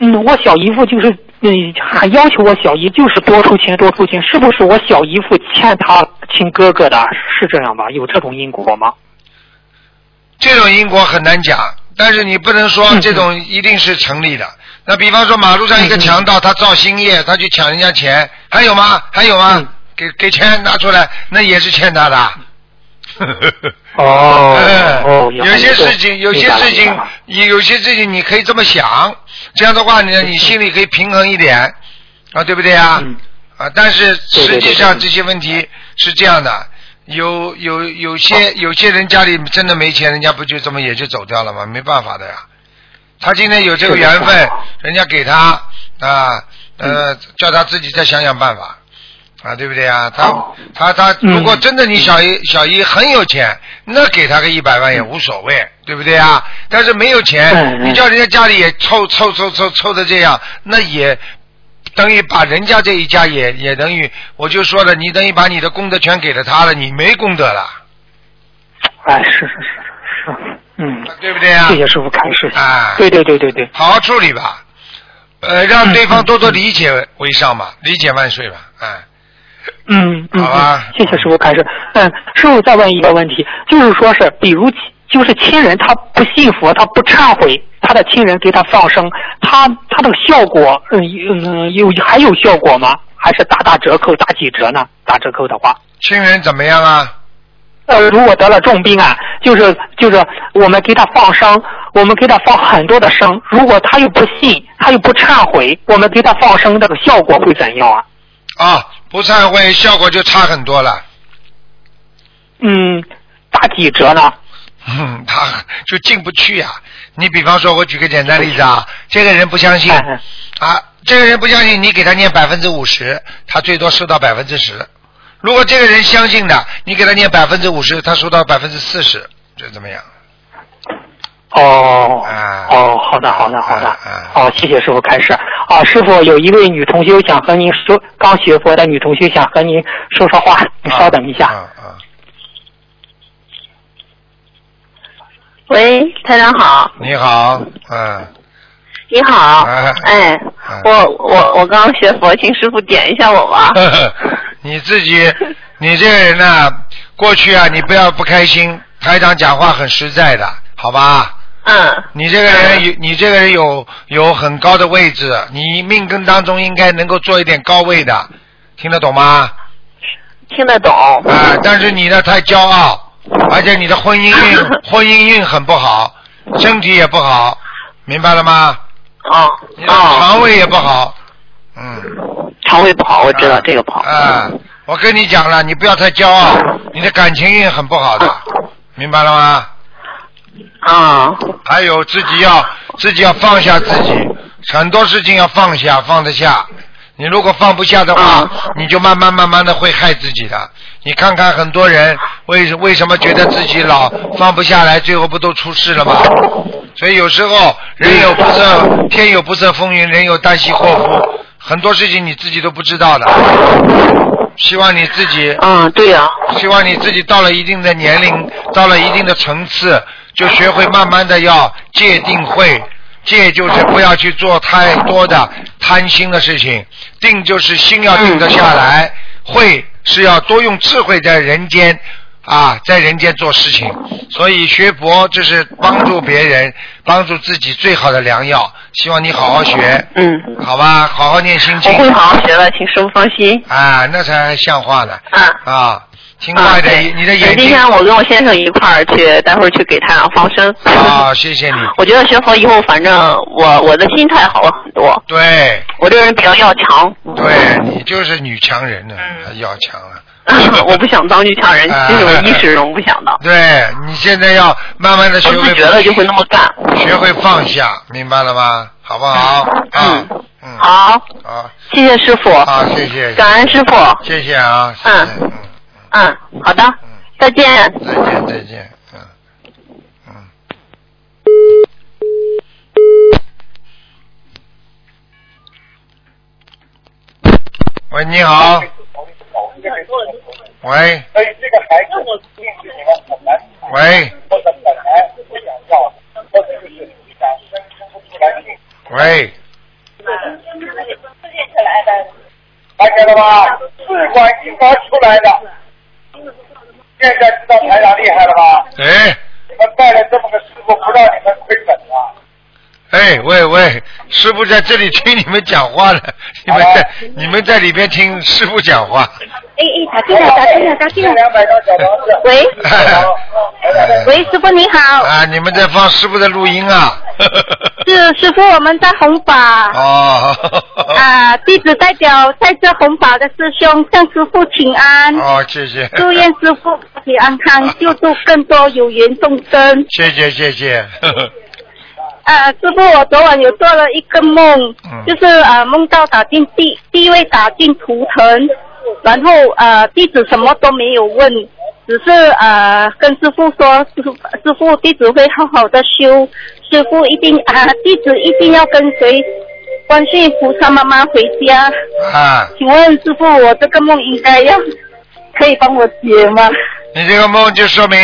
嗯，我小姨夫就是嗯，还要求我小姨就是多出钱多出钱，是不是我小姨夫欠他亲哥哥的？是这样吧？有这种因果吗？这种因果很难讲，但是你不能说这种一定是成立的。那比方说马路上一个强盗，他造新业，他去抢人家钱，还有吗？还有吗？给给钱拿出来，那也是欠他的。哦哦，有些事情，有些事情，有些事情你可以这么想，这样的话呢，你心里可以平衡一点啊，对不对啊？啊，但是实际上这些问题是这样的，有有有些有些人家里真的没钱，人家不就这么也就走掉了吗？没办法的呀。他今天有这个缘分，人家给他啊呃，叫他自己再想想办法啊，对不对啊？他他他，如果真的你小姨小姨很有钱，那给他个一百万也无所谓，对不对啊？但是没有钱，你叫人家家里也凑凑凑凑凑的这样，那也。等于把人家这一家也也等于，我就说了，你等于把你的功德全给了他了，你没功德了。哎，是是是是，嗯，对不对啊？谢谢师傅开示。啊，对对对对对，好好处理吧，呃，让对方多多理解为上嘛，理解万岁吧，哎。嗯嗯，好吧。谢谢师傅开示。嗯，师傅再问一个问题，就是说是，比如就是亲人他不信佛，他不忏悔。他的亲人给他放生，他他的效果，嗯嗯，有还有效果吗？还是打打折扣，打几折呢？打折扣的话，亲人怎么样啊？呃，如果得了重病啊，就是就是我们给他放生，我们给他放很多的生，如果他又不信，他又不忏悔，我们给他放生，这个效果会怎样啊？啊，不忏悔，效果就差很多了。嗯，打几折呢？嗯，他就进不去呀。你比方说，我举个简单例子啊，这个人不相信啊，这个人不相信，你给他念百分之五十，他最多收到百分之十。如果这个人相信的，你给他念百分之五十，他收到百分之四十，这怎么样？哦，啊哦，好的，好的，好的，好，谢谢师傅开始。啊，师傅有一位女同学想和您说，刚学佛的女同学想和您说说话，你稍等一下。啊啊喂，台长好。你好，嗯。你好，哎，我我我刚学佛，请师傅点一下我吧。你自己，你这个人呢，过去啊，你不要不开心。台长讲话很实在的，好吧？嗯。你这个人有，你这个人有有很高的位置，你命根当中应该能够做一点高位的，听得懂吗？听得懂。啊，但是你呢，太骄傲。而且你的婚姻运 婚姻运很不好，身体也不好，明白了吗？啊你的肠胃也不好，嗯。肠胃不好，我知道这个不好。啊，我跟你讲了，你不要太骄傲，你的感情运很不好的，明白了吗？啊。还有自己要自己要放下自己，很多事情要放下，放得下。你如果放不下的话，你就慢慢慢慢的会害自己的。你看看很多人为为什么觉得自己老放不下来，最后不都出事了吗？所以有时候人有不测天有不测风云，人有旦夕祸福，很多事情你自己都不知道的。希望你自己，嗯，对呀。希望你自己到了一定的年龄，到了一定的层次，就学会慢慢的要戒定慧。戒就是不要去做太多的贪心的事情，定就是心要定得下来，慧是要多用智慧在人间啊，在人间做事情。所以学佛就是帮助别人、帮助自己最好的良药。希望你好好学，嗯，好吧，好好念心经。我会好好学的，请师傅放心。啊，那才像话呢。啊啊。听话的，你的眼睛。今天我跟我先生一块儿去，待会儿去给太阳放生。啊，谢谢你。我觉得学佛以后，反正我我的心态好了很多。对。我这个人比较要强。对你就是女强人呢，要强了。我不想当女强人，这种意识中不想当。对你现在要慢慢的学会。觉得就会那么干。学会放下，明白了吗？好不好？嗯嗯。好。好。谢谢师傅。好，谢谢。感恩师傅。谢谢啊。嗯。嗯，好的，再见。再见，再见，嗯，嗯。喂，你好。喂。喂。喂。看见了吧？试管婴儿出来的。现在知道台长厉害了吧？哎，你们带了这么个师傅，不让你们亏本了！哎，喂喂，师傅在这里听你们讲话了，你们在你们在里边听师傅讲话。哎哎，打进来，打进来，打进来。两百张小房子。喂。喂，师傅你好。啊，你们在放师傅的录音啊？是师傅，我们在红宝。哦。啊，弟子代表在这红宝的师兄向师傅请安。哦，谢谢。祝愿师傅身体安康，救度更多有缘众生。谢谢谢谢。啊，师傅，我昨晚有做了一个梦，就是啊，梦到打进地地位打进图腾，然后呃，弟子什么都没有问，只是呃跟师傅说，师傅师傅弟子会好好的修，师傅一定啊，弟子一定要跟随观世音菩萨妈妈回家。啊。请问师傅，我这个梦应该要可以帮我解吗？你这个梦就说明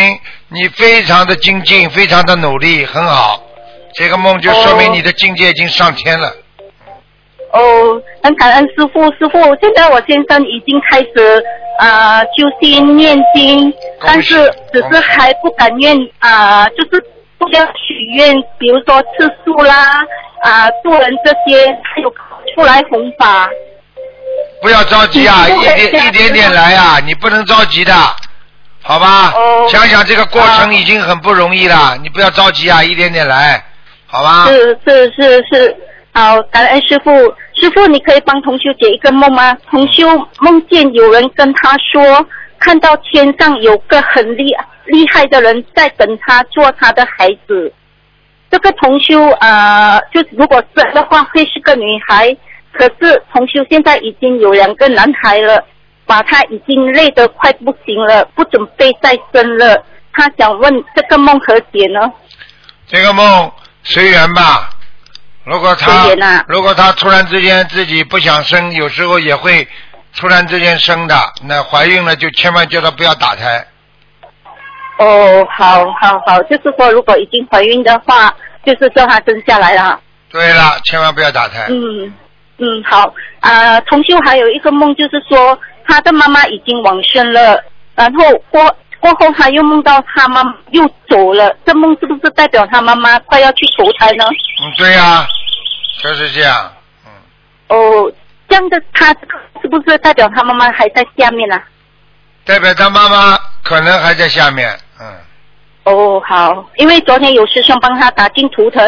你非常的精进，非常的努力，很好。这个梦就说明你的境界已经上天了。哦，很感恩师傅，师傅，现在我先生已经开始啊修心念经，但是只是还不敢愿啊，就是不要许愿，比如说吃素啦啊助人这些，还有出来弘法。不要着急啊，一点一点点来啊，你不能着急的，好吧？想想这个过程已经很不容易了，你不要着急啊，一点点来。好吧。是是是是，好，感恩师傅。师傅，你可以帮同修解一个梦吗？同修梦见有人跟他说，看到天上有个很厉厉害的人在等他做他的孩子。这个同修啊，就如果是的话，会是个女孩。可是同修现在已经有两个男孩了，把他已经累得快不行了，不准备再生了。他想问这个梦何解呢？这个梦。随缘吧，如果他如果他突然之间自己不想生，有时候也会突然之间生的。那怀孕了就千万叫她不要打胎。哦，好，好，好，就是说如果已经怀孕的话，就是叫她生下来了。对了，千万不要打胎。嗯嗯，好啊。同修还有一个梦，就是说他的妈妈已经往生了，然后过。过后他又梦到他妈妈又走了，这梦是不是代表他妈妈快要去投胎呢？嗯，对呀，就是这样。嗯。哦，这样的他是不是代表他妈妈还在下面呢？代表他妈妈可能还在下面，嗯。哦，好，因为昨天有师兄帮他打进图腾，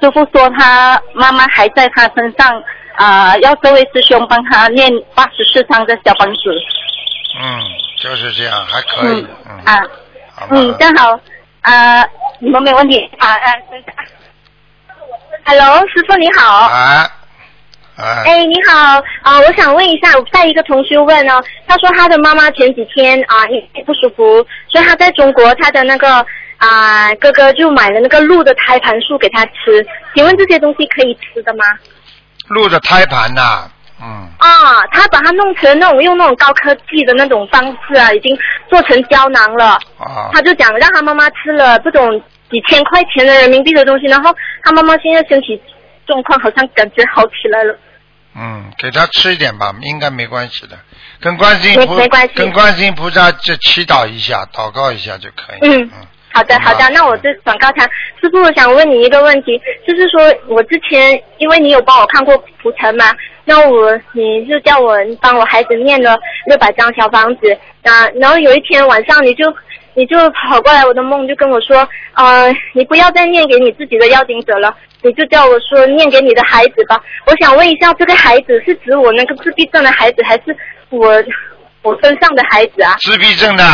师傅说他妈妈还在他身上啊，要这位师兄帮他念八十四章的小房子。嗯，就是这样，还可以。嗯啊，嗯，正好啊，你们没问题啊啊。Hello，师傅你好。啊。哎，你好啊！我想问一下，我在一个同学问哦，他说他的妈妈前几天啊，不舒服，所以他在中国，他的那个啊哥哥就买了那个鹿的胎盘素给他吃，请问这些东西可以吃的吗？鹿的胎盘呐。嗯啊，他把它弄成那种用那种高科技的那种方式啊，已经做成胶囊了。啊，他就讲让他妈妈吃了这种几千块钱的人民币的东西，然后他妈妈现在身体状况好像感觉好起来了。嗯，给他吃一点吧，应该没关系的，跟观世音菩跟观世音菩萨就祈祷一下，祷告一下就可以。嗯。好的，好的，那我这转告他。师傅，我想问你一个问题，就是说我之前因为你有帮我看过图腾嘛，那我你就叫我帮我孩子念了六百张小房子啊，然后有一天晚上你就你就跑过来我的梦，就跟我说，呃，你不要再念给你自己的邀请者了，你就叫我说念给你的孩子吧。我想问一下，这个孩子是指我那个自闭症的孩子，还是我我身上的孩子啊？自闭症的。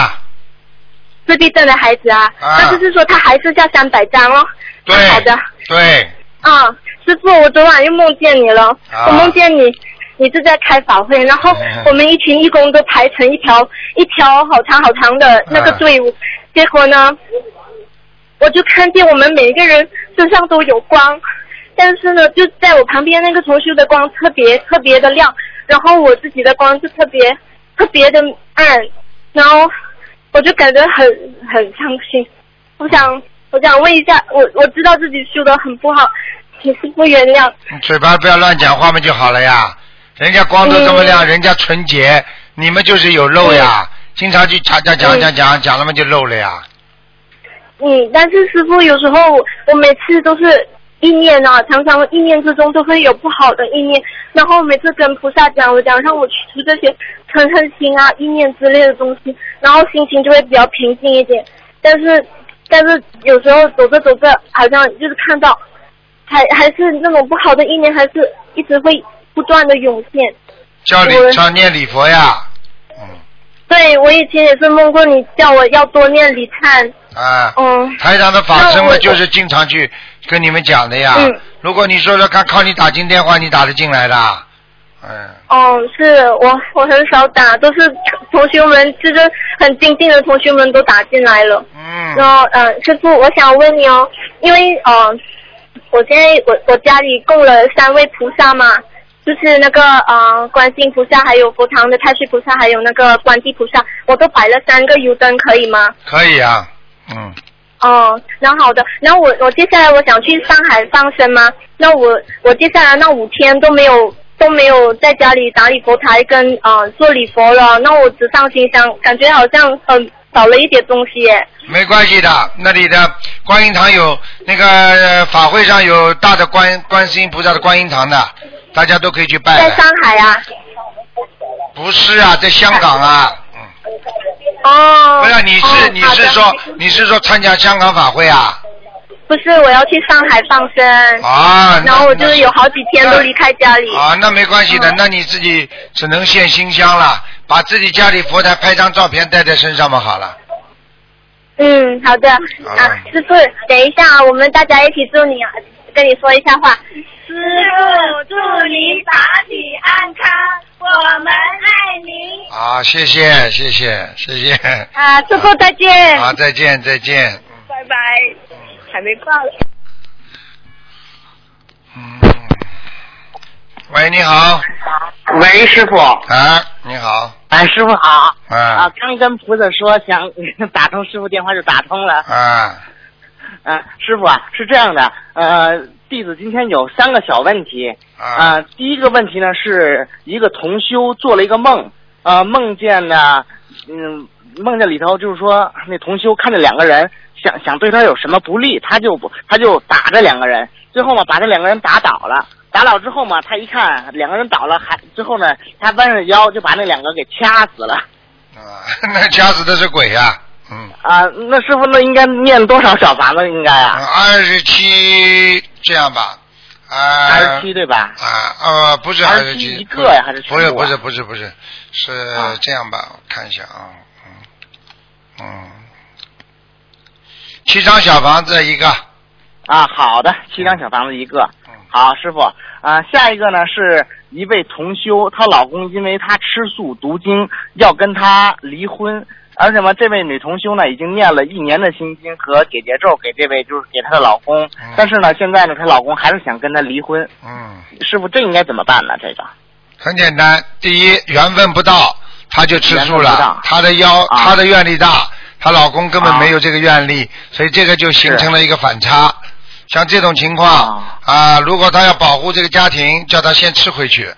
自闭症的孩子啊，那就是说他还是叫三百张哦。对，好的。对。啊，师傅，我昨晚又梦见你了。我梦见你，你是在开法会，然后我们一群义工都排成一条一条好长好长的那个队伍，结果呢，我就看见我们每一个人身上都有光，但是呢，就在我旁边那个同学的光特别特别的亮，然后我自己的光就特别特别的暗，然后。我就感觉很很伤心，我想我想问一下，我我知道自己修的很不好，请师傅原谅。嘴巴不要乱讲话嘛就好了呀，人家光都这么亮，人家纯洁，你们就是有漏呀，经常去讲讲讲讲讲讲了嘛就漏了呀。嗯，但是师傅有时候我每次都是意念啊，常常意念之中都会有不好的意念，然后每次跟菩萨讲，我讲让我去除这些嗔恨心啊、意念之类的东西，然后心情就会比较平静一点。但是，但是有时候走着走着，好像就是看到，还还是那种不好的意念，还是一直会不断的涌现。叫你叫念礼佛呀。对，我以前也是梦过你叫我要多念礼忏。啊。嗯。台长的法身嘛，就是经常去跟你们讲的呀。嗯。如果你说说看，靠你打进电话，你打得进来的。嗯。哦，是我我很少打，都是同学们，就是很精进的同学们都打进来了。嗯。然后，嗯，师傅，我想问你哦，因为嗯，我现在我我家里供了三位菩萨嘛。就是那个呃，观世菩萨，还有佛堂的太岁菩萨，还有那个观地菩萨，我都摆了三个油灯，可以吗？可以啊，嗯。哦，那好的，那我我接下来我想去上海放生吗？那我我接下来那五天都没有都没有在家里打理佛台跟呃做礼佛了，那我只上心香，感觉好像很少了一点东西。没关系的，那里的观音堂有那个法会上有大的观观世音菩萨的观音堂的。大家都可以去拜。在上海啊？不是啊，在香港啊。嗯。哦。不是，你是你是说你是说参加香港法会啊？不是，我要去上海放生。啊。然后我就是有好几天都离开家里。啊，那没关系的，那你自己只能献新香了，把自己家里佛台拍张照片带在身上嘛，好了。嗯，好的。啊，师傅，等一下，我们大家一起祝你，跟你说一下话。师傅，祝你法体安康，我们爱你。好，谢谢，谢谢，谢谢。啊，师傅再见。好，再见，再见。拜拜。还没挂了。嗯。喂，你好。喂，师傅。啊，你好。哎，师傅好。啊。啊，刚跟菩萨说想 打通师傅电话就打通了。啊。啊，师傅啊，是这样的，呃。弟子今天有三个小问题啊，第一个问题呢是一个同修做了一个梦啊，梦见呢，嗯，梦见里头就是说那同修看着两个人想想对他有什么不利，他就不他就打这两个人，最后嘛把这两个人打倒了，打倒之后嘛他一看两个人倒了，还之后呢他弯着腰就把那两个给掐死了啊，那掐死的是鬼呀。嗯啊，那师傅那应该念多少小房子？应该啊，二十七这样吧，啊，二十七对吧？啊呃不是二十七一个呀，还是不是不是不是不是是这样吧？我看一下啊，嗯嗯，七张小房子一个啊，好的，七张小房子一个，好师傅啊，下一个呢是一位同修，她老公因为她吃素读经要跟她离婚。而且嘛，这位女同修呢，已经念了一年的心经和解结咒给这位，就是给她的老公。但是呢，现在呢，她老公还是想跟她离婚。嗯。师傅，这应该怎么办呢？这个。很简单，第一缘分不到，她就吃素了。她的腰，她的愿力大，她老公根本没有这个愿力，所以这个就形成了一个反差。像这种情况啊，如果她要保护这个家庭，叫她先吃回去。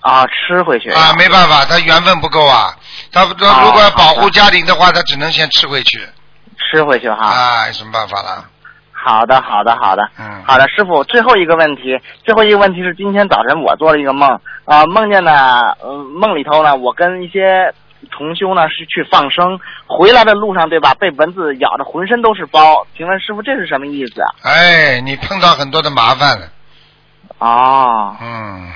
啊，吃回去啊，没办法，她缘分不够啊。他他如果要保护家庭的话，她只能先吃回去。吃回去哈。啊，有什么办法了？好的，好的，好的。嗯。好的，师傅，最后一个问题，最后一个问题是今天早晨我做了一个梦啊，梦见呢，嗯，梦里头呢，我跟一些同修呢是去放生，回来的路上对吧，被蚊子咬的浑身都是包，请问师傅这是什么意思？哎，你碰到很多的麻烦了。哦。嗯。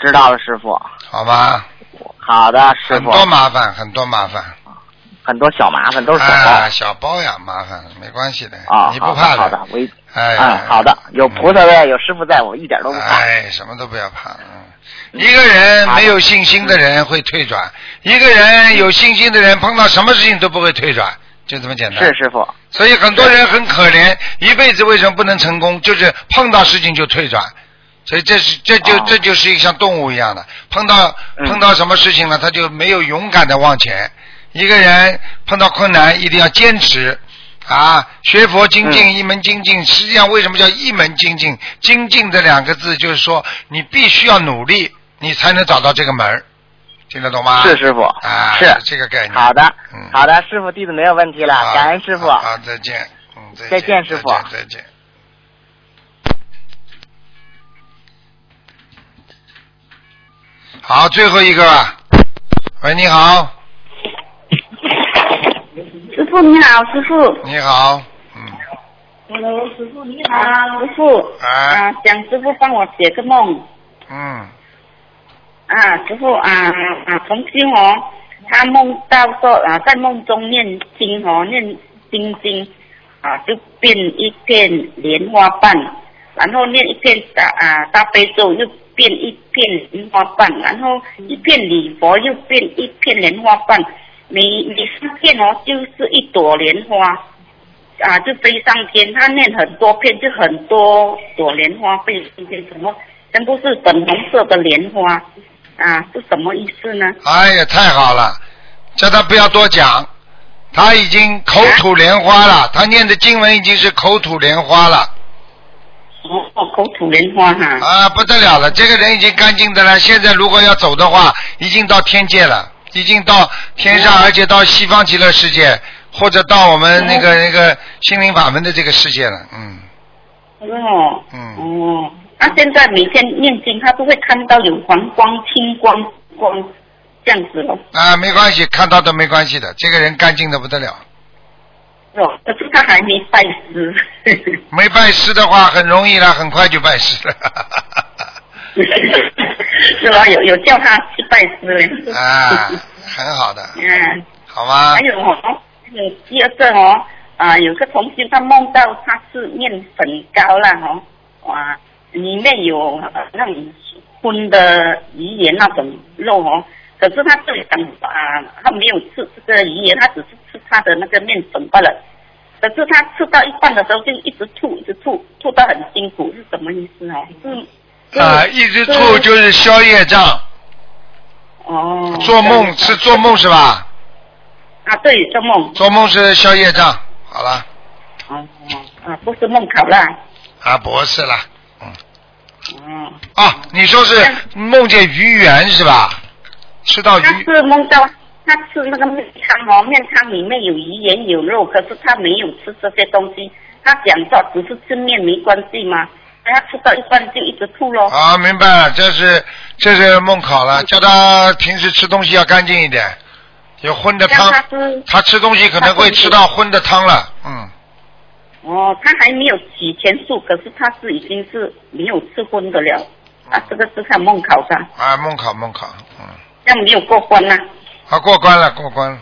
知道了，师傅。好吧。好的，师傅。很多麻烦，很多麻烦。很多小麻烦都是小包。小包呀，麻烦没关系的。啊，你不怕的。好的，我。哎。好的，有菩萨在，有师傅在，我一点都不怕。哎，什么都不要怕。嗯。一个人没有信心的人会退转，一个人有信心的人碰到什么事情都不会退转，就这么简单。是师傅。所以很多人很可怜，一辈子为什么不能成功？就是碰到事情就退转。所以这是这就这就是一个像动物一样的，碰到碰到什么事情了，他就没有勇敢的往前。一个人碰到困难一定要坚持啊！学佛精进一门精进，实际上为什么叫一门精进？精进这两个字就是说，你必须要努力，你才能找到这个门听得懂吗？是师傅，啊，是这个概念。好的，嗯，好的，师傅弟子没有问题了，感恩师傅。好，再见，嗯，再再见，师傅，再见。好，最后一个，喂，你好。师傅你好，师傅。你好。嗯。Hello，师傅你好。师傅。啊。想师傅帮我解个梦。嗯。啊，师傅啊啊，重新哦，他梦到说啊，在梦中念经哦，念心经啊，就变一片莲花瓣，然后念一片大啊大悲咒又变一片莲花瓣，然后一片礼佛又变一片莲花瓣，每每三片哦就是一朵莲花啊，就飞上天。他念很多片，就很多朵莲花飞上天，什么全部是粉红色的莲花啊，是什么意思呢？哎呀，太好了，叫他不要多讲，他已经口吐莲花了，他念的经文已经是口吐莲花了。哦，口吐莲花哈。啊，不得了了，这个人已经干净的了。现在如果要走的话，已经到天界了，已经到天上，而且到西方极乐世界，或者到我们那个那个心灵法门的这个世界了。嗯。哦。嗯。哦，他现在每天念经，他都会看到有黄光、青光光这样子咯。啊，没关系，看到都没关系的，这个人干净的不得了。哦，可是他还没拜师。没拜师的话，很容易啦，很快就拜师了。是吧？有有叫他去拜师嘞。啊，很好的。嗯。好吗？还有哦，还有第二个哦，啊，有个同学他梦到他是面粉糕了哦，哇，里面有呃那种荤的鱼圆那种肉哦，可是他这里讲啊，他没有吃这个鱼圆，他只是吃他的那个面粉罢了。可是他吃到一半的时候就一直吐，一直吐，吐到很辛苦，是什么意思哦？是啊，一直吐就是消夜障。哦。做梦是做梦是吧？啊，对，做梦。做梦是消夜障，好了。哦哦啊，不是梦考了。啊，不是啦，嗯。哦。啊，你说是梦见鱼圆是吧？吃到鱼。他是梦到他吃那个面汤哦，面汤里面有鱼圆有肉，可是他没有吃这些东西。他讲说只是吃面没关系嘛，他吃到一半就一直吐咯。啊，明白了，这是这是梦考了，叫他平时吃东西要干净一点，有荤的汤，他吃东西可能会吃到荤的汤了，嗯。哦，他还没有起全素，可是他是已经是没有吃荤的了，啊，这个是他梦考的。啊，梦考梦考，嗯。这样没有过关呐、啊，过关了，过关了。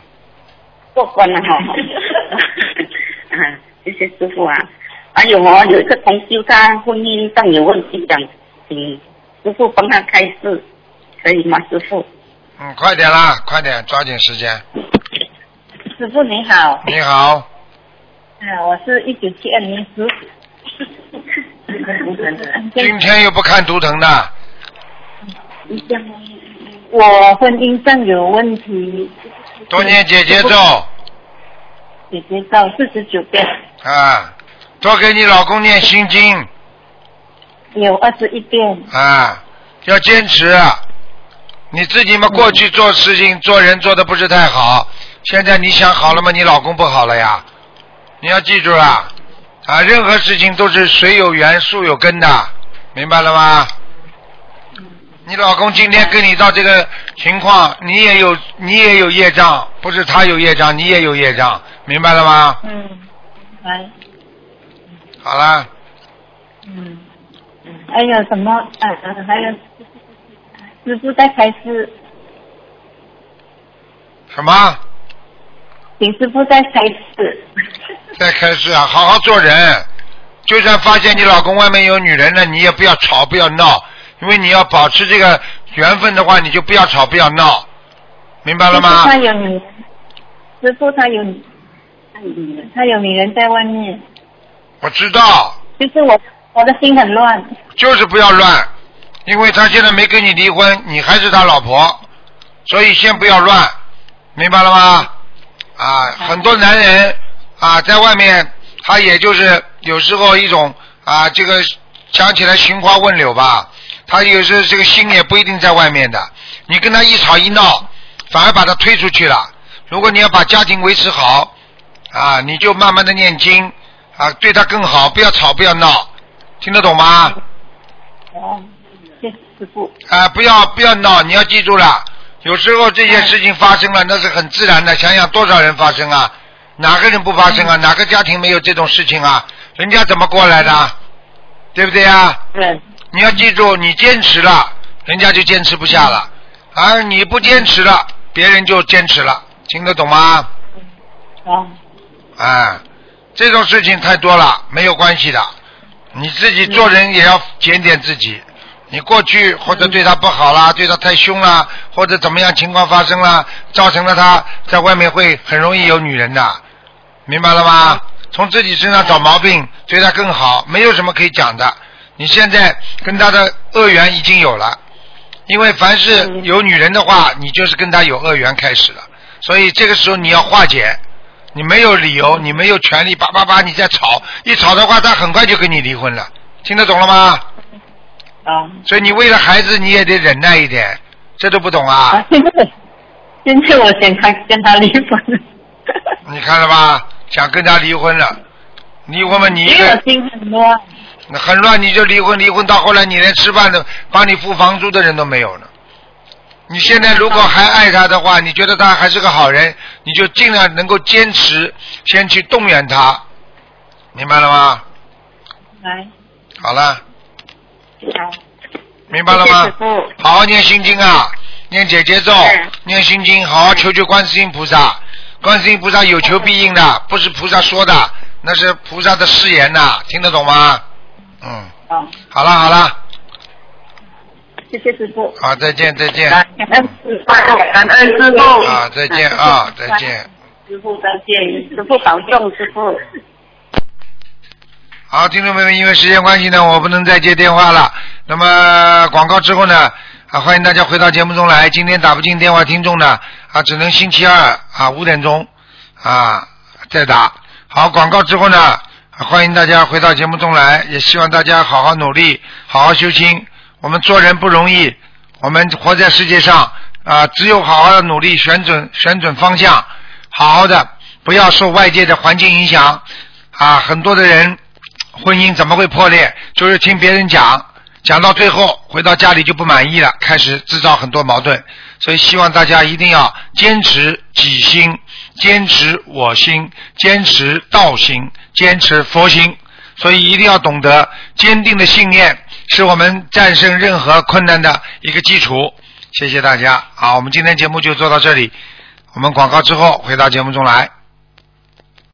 过关了哈。啊，谢谢师傅啊。还有哦，有一个同修他婚姻上有问题，想请师傅帮他开示，可以吗，师傅？嗯，快点啦，快点，抓紧时间。师傅你好。你好。啊，我是一九七二年属。今天又不看图腾的。我婚姻上有问题。多念姐姐咒。姐姐咒四十九遍。啊，多给你老公念心经。有二十一遍。啊，要坚持。你自己嘛，过去做事情、做人做的不是太好，现在你想好了吗？你老公不好了呀？你要记住了，啊，任何事情都是水有源，树有根的，明白了吗？你老公今天跟你到这个情况，你也有你也有业障，不是他有业障，你也有业障，明白了吗？嗯，来，好了，嗯，还有什么？啊，还有师傅在开始，什么？请师傅在开始。再开始啊，好好做人。就算发现你老公外面有女人了，你也不要吵，不要闹，因为你要保持这个缘分的话，你就不要吵，不要闹，明白了吗？他有女人，师傅他有他有女人，他有女人在外面。我知道。就是我，我的心很乱。就是不要乱，因为他现在没跟你离婚，你还是他老婆，所以先不要乱，明白了吗？啊，很多男人啊，在外面他也就是有时候一种啊，这个讲起来寻花问柳吧，他有时候这个心也不一定在外面的。你跟他一吵一闹，反而把他推出去了。如果你要把家庭维持好，啊，你就慢慢的念经，啊，对他更好，不要吵，不要闹，听得懂吗？哦，谢谢师傅。啊，不要不要闹，你要记住了。有时候这件事情发生了，那是很自然的。想想多少人发生啊？哪个人不发生啊？哪个家庭没有这种事情啊？人家怎么过来的？对不对啊？对。你要记住，你坚持了，人家就坚持不下了；而你不坚持了，别人就坚持了。听得懂吗？啊。哎，这种事情太多了，没有关系的。你自己做人也要检点自己。你过去或者对他不好啦，对他太凶啦，或者怎么样情况发生了，造成了他在外面会很容易有女人的，明白了吗？从自己身上找毛病，对他更好，没有什么可以讲的。你现在跟他的恶缘已经有了，因为凡是有女人的话，你就是跟他有恶缘开始了，所以这个时候你要化解，你没有理由，你没有权利，叭叭叭你在吵，一吵的话，他很快就跟你离婚了，听得懂了吗？啊，所以你为了孩子，你也得忍耐一点，这都不懂啊？现在，现在我想看跟他离婚。你看了吧？想跟他离婚了，离婚嘛？你一个心很乱。很乱，你就离婚，离婚到后来，你连吃饭的、帮你付房租的人都没有了。你现在如果还爱他的话，你觉得他还是个好人，你就尽量能够坚持，先去动员他，明白了吗？来。好了。好，明白了吗？好好念心经啊，念姐姐咒，念心经，好好求求观世音菩萨。观世音菩萨有求必应的，不是菩萨说的，那是菩萨的誓言呐，听得懂吗？嗯。好了好了。谢谢师傅。好，再见再见。感恩师傅，感恩师傅。啊，再见啊，再见。师傅再见，师傅保重，师傅。好，听众朋友们，因为时间关系呢，我不能再接电话了。那么广告之后呢，啊，欢迎大家回到节目中来。今天打不进电话，听众呢，啊，只能星期二啊五点钟啊再打。好，广告之后呢，欢迎大家回到节目中来，也希望大家好好努力，好好修心。我们做人不容易，我们活在世界上啊，只有好好的努力，选准选准方向，好好的，不要受外界的环境影响啊。很多的人。婚姻怎么会破裂？就是听别人讲，讲到最后回到家里就不满意了，开始制造很多矛盾。所以希望大家一定要坚持己心，坚持我心，坚持道心，坚持佛心。所以一定要懂得坚定的信念是我们战胜任何困难的一个基础。谢谢大家，好，我们今天节目就做到这里。我们广告之后回到节目中来。